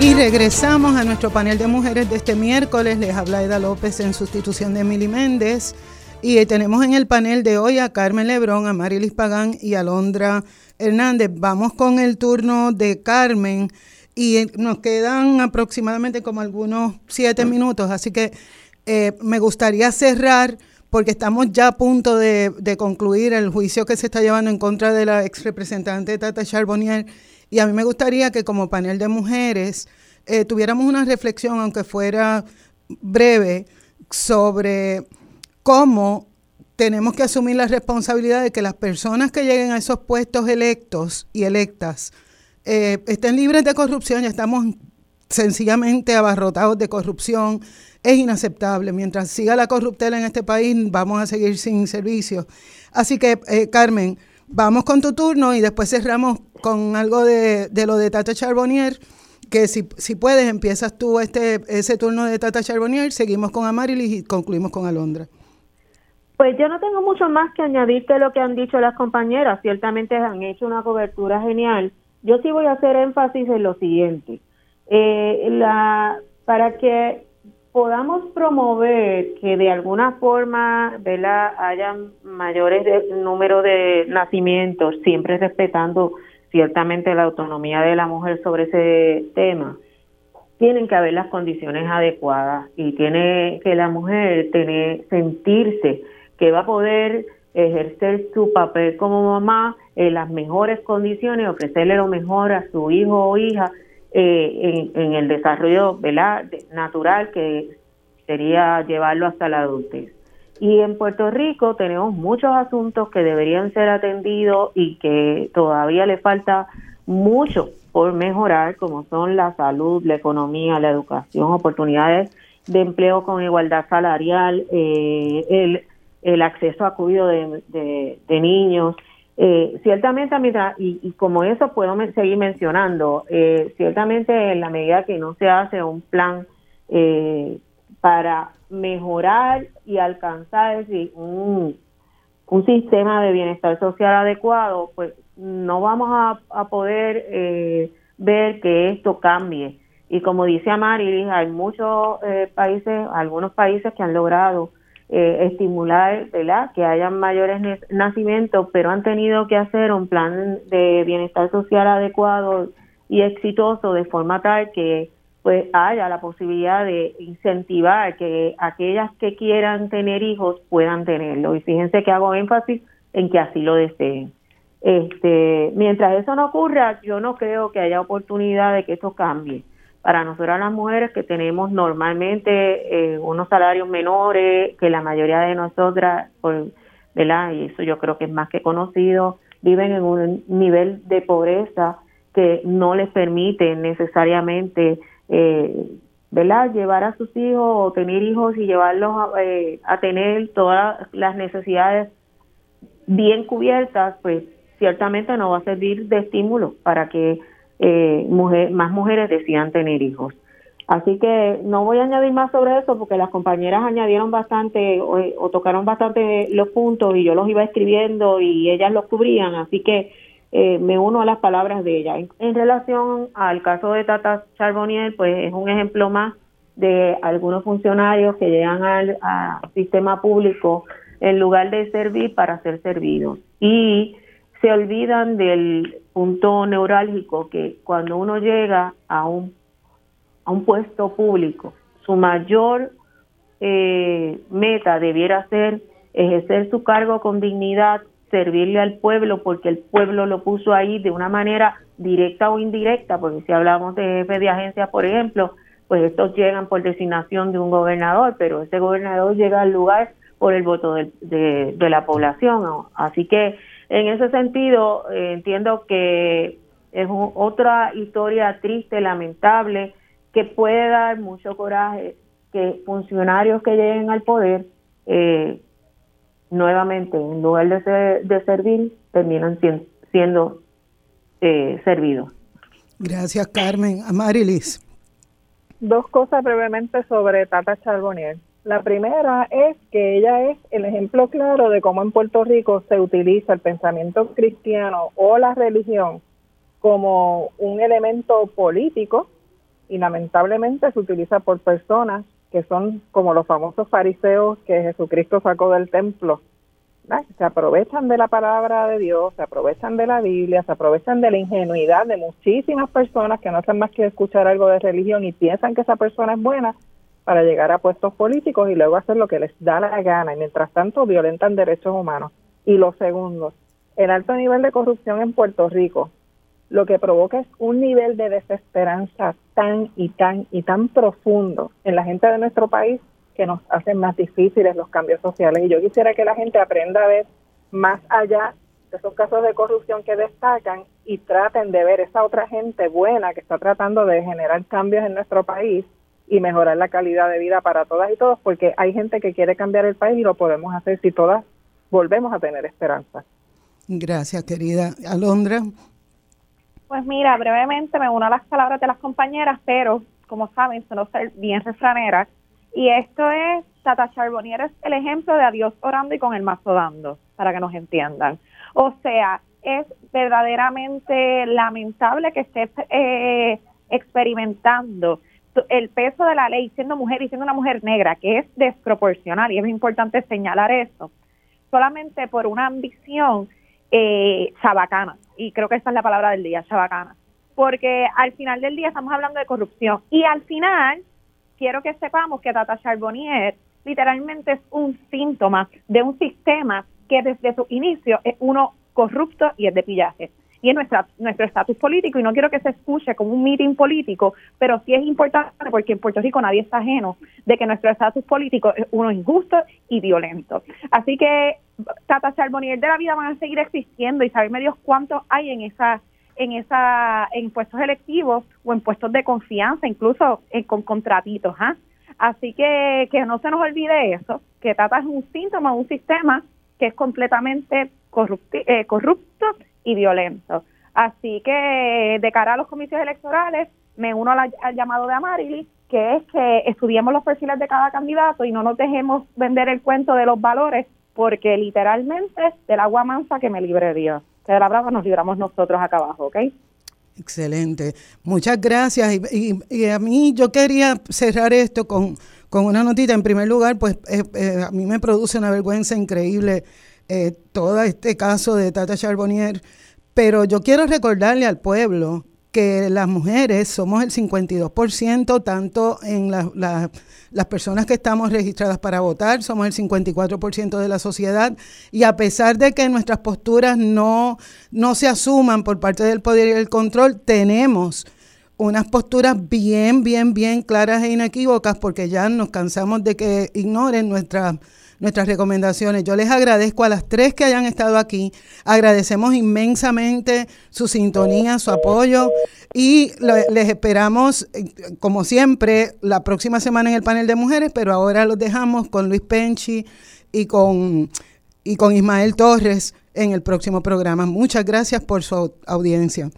Y regresamos a nuestro panel de mujeres de este miércoles. Les habla Eda López en sustitución de Mili Méndez. Y tenemos en el panel de hoy a Carmen Lebrón, a Marilis Pagán y a Alondra Hernández. Vamos con el turno de Carmen y nos quedan aproximadamente como algunos siete minutos, así que eh, me gustaría cerrar, porque estamos ya a punto de, concluir el juicio que se está llevando en contra de la ex representante Tata Charbonnier, y a mí me gustaría que como panel de mujeres eh, tuviéramos una reflexión, aunque fuera breve, sobre cómo tenemos que asumir la responsabilidad de que las personas que lleguen a esos puestos electos y electas eh, estén libres de corrupción. Ya estamos sencillamente abarrotados de corrupción, es inaceptable. Mientras siga la corruptela en este país, vamos a seguir sin servicios. Así que, eh, Carmen, vamos con tu turno y después cerramos con algo de, lo de Tata Charbonnier que si, si puedes empiezas tú este ese turno de Tata Charbonnier, seguimos con Amarilis y concluimos con Alondra. Pues yo no tengo mucho más que añadir que lo que han dicho las compañeras. Ciertamente han hecho una cobertura genial. Yo sí voy a hacer énfasis en lo siguiente. Eh, la, para que podamos promover que de alguna forma ¿verdad? hayan mayores de, número de nacimientos, siempre respetando ciertamente la autonomía de la mujer sobre ese tema, tienen que haber las condiciones adecuadas y tiene que la mujer tener sentirse que va a poder ejercer su papel como mamá en las mejores condiciones, ofrecerle lo mejor a su hijo o hija eh, en, el desarrollo natural que sería llevarlo hasta la adultez. Y en Puerto Rico tenemos muchos asuntos que deberían ser atendidos y que todavía le falta mucho por mejorar, como son la salud, la economía, la educación, oportunidades de empleo con igualdad salarial, eh, el, el acceso a cuidado de, de, niños. Eh, ciertamente, y, y, como eso puedo seguir mencionando, eh, ciertamente en la medida que no se hace un plan eh, para mejorar y alcanzar un, un sistema de bienestar social adecuado, pues no vamos a, poder eh, ver que esto cambie. Y como dice Amari, hay muchos eh, países, algunos países que han logrado eh, estimular que hayan mayores nacimientos, pero han tenido que hacer un plan de bienestar social adecuado y exitoso de forma tal que pues haya la posibilidad de incentivar que aquellas que quieran tener hijos puedan tenerlo. Y fíjense que hago énfasis en que así lo deseen. Este, mientras eso no ocurra, yo no creo que haya oportunidad de que esto cambie. Para nosotras las mujeres que tenemos normalmente eh, unos salarios menores que la mayoría de nosotras, ¿verdad? Y eso yo creo que es más que conocido, viven en un nivel de pobreza que no les permite necesariamente eh, ¿verdad? Llevar a sus hijos o tener hijos y llevarlos a, eh, a tener todas las necesidades bien cubiertas, pues ciertamente no va a servir de estímulo para que eh, mujer, más mujeres decidan tener hijos. Así que no voy a añadir más sobre eso porque las compañeras añadieron bastante o, o tocaron bastante los puntos y yo los iba escribiendo y ellas los cubrían. Así que eh, me uno a las palabras de ella. En, relación al caso de Tata Charbonnier, pues es un ejemplo más de algunos funcionarios que llegan al, sistema público en lugar de servir para ser servidos. Y se olvidan del punto neurálgico que cuando uno llega a un, a un puesto público, su mayor eh, meta debiera ser ejercer su cargo con dignidad, servirle al pueblo porque el pueblo lo puso ahí de una manera directa o indirecta, porque si hablamos de jefe de agencia, por ejemplo, pues estos llegan por designación de un gobernador, pero ese gobernador llega al lugar por el voto de, de, la población. Así que en ese sentido eh, entiendo que es otra historia triste, lamentable, que puede dar mucho coraje que funcionarios que lleguen al poder eh, nuevamente, en lugar de, de servir, terminan siendo eh, servidos. Gracias, Carmen. Amarilis. Dos cosas brevemente sobre Tata Charbonnier. La primera es que ella es el ejemplo claro de cómo en Puerto Rico se utiliza el pensamiento cristiano o la religión como un elemento político y lamentablemente se utiliza por personas que son como los famosos fariseos que Jesucristo sacó del templo. Se aprovechan de la palabra de Dios, se aprovechan de la Biblia, se aprovechan de la ingenuidad de muchísimas personas que no hacen más que escuchar algo de religión y piensan que esa persona es buena para llegar a puestos políticos y luego hacer lo que les da la gana y mientras tanto violentan derechos humanos. Y lo segundo, el alto nivel de corrupción en Puerto Rico lo que provoca es un nivel de desesperanza tan y tan y tan profundo en la gente de nuestro país que nos hacen más difíciles los cambios sociales. Y yo quisiera que la gente aprenda a ver más allá de esos casos de corrupción que destacan y traten de ver esa otra gente buena que está tratando de generar cambios en nuestro país y mejorar la calidad de vida para todas y todos, porque hay gente que quiere cambiar el país y lo podemos hacer si todas volvemos a tener esperanza. Gracias, querida Alondra. Pues mira, brevemente me uno a las palabras de las compañeras, pero como saben, suelo ser bien refranera. Y esto es, Tata Charbonnier es el ejemplo de adiós orando y con el mazo dando, para que nos entiendan. O sea, es verdaderamente lamentable que esté eh, experimentando el peso de la ley siendo mujer y siendo una mujer negra, que es desproporcional y es importante señalar eso, solamente por una ambición eh, y creo que esa es la palabra del día, chabacana, porque al final del día estamos hablando de corrupción. Y al final quiero que sepamos que Tata Charbonnier literalmente es un síntoma de un sistema que desde su inicio es uno corrupto y es de pillaje y es nuestra, nuestro estatus político y no quiero que se escuche como un meeting político, pero sí es importante porque en Puerto Rico nadie está ajeno de que nuestro estatus político es uno injusto y violento. Así que Tata Charbonnier de la vida van a seguir existiendo y saberme Dios cuántos hay en esa en esa en puestos electivos o en puestos de confianza, incluso con contratitos, ¿ah? Así que que no se nos olvide eso, que Tata es un síntoma, un sistema que es completamente eh, corrupto y violento. Así que de cara a los comicios electorales, me uno al, llamado de Amarili, que es que estudiemos los perfiles de cada candidato y no nos dejemos vender el cuento de los valores, porque literalmente del agua mansa que me libre Dios. Que de la brava nos libramos nosotros acá abajo, ¿ok? Excelente. Muchas gracias. Y, a mí yo quería cerrar esto con, con una notita. En primer lugar, pues eh, eh, a mí me produce una vergüenza increíble eh, todo este caso de Tata Charbonnier, pero yo quiero recordarle al pueblo que las mujeres somos el 52%, tanto en las personas que estamos registradas para votar, somos el 54% de la sociedad, y a pesar de que nuestras posturas no, no se asuman por parte del poder y el control, tenemos unas posturas bien, bien, bien claras e inequívocas, porque ya nos cansamos de que ignoren nuestras nuestras recomendaciones. Yo les agradezco a las tres que hayan estado aquí. Agradecemos inmensamente su sintonía, su apoyo y les esperamos, eh, como siempre, la próxima semana en el panel de mujeres, pero ahora los dejamos con Luis Penchi y con, y con Ismael Torres en el próximo programa. Muchas gracias por su audiencia.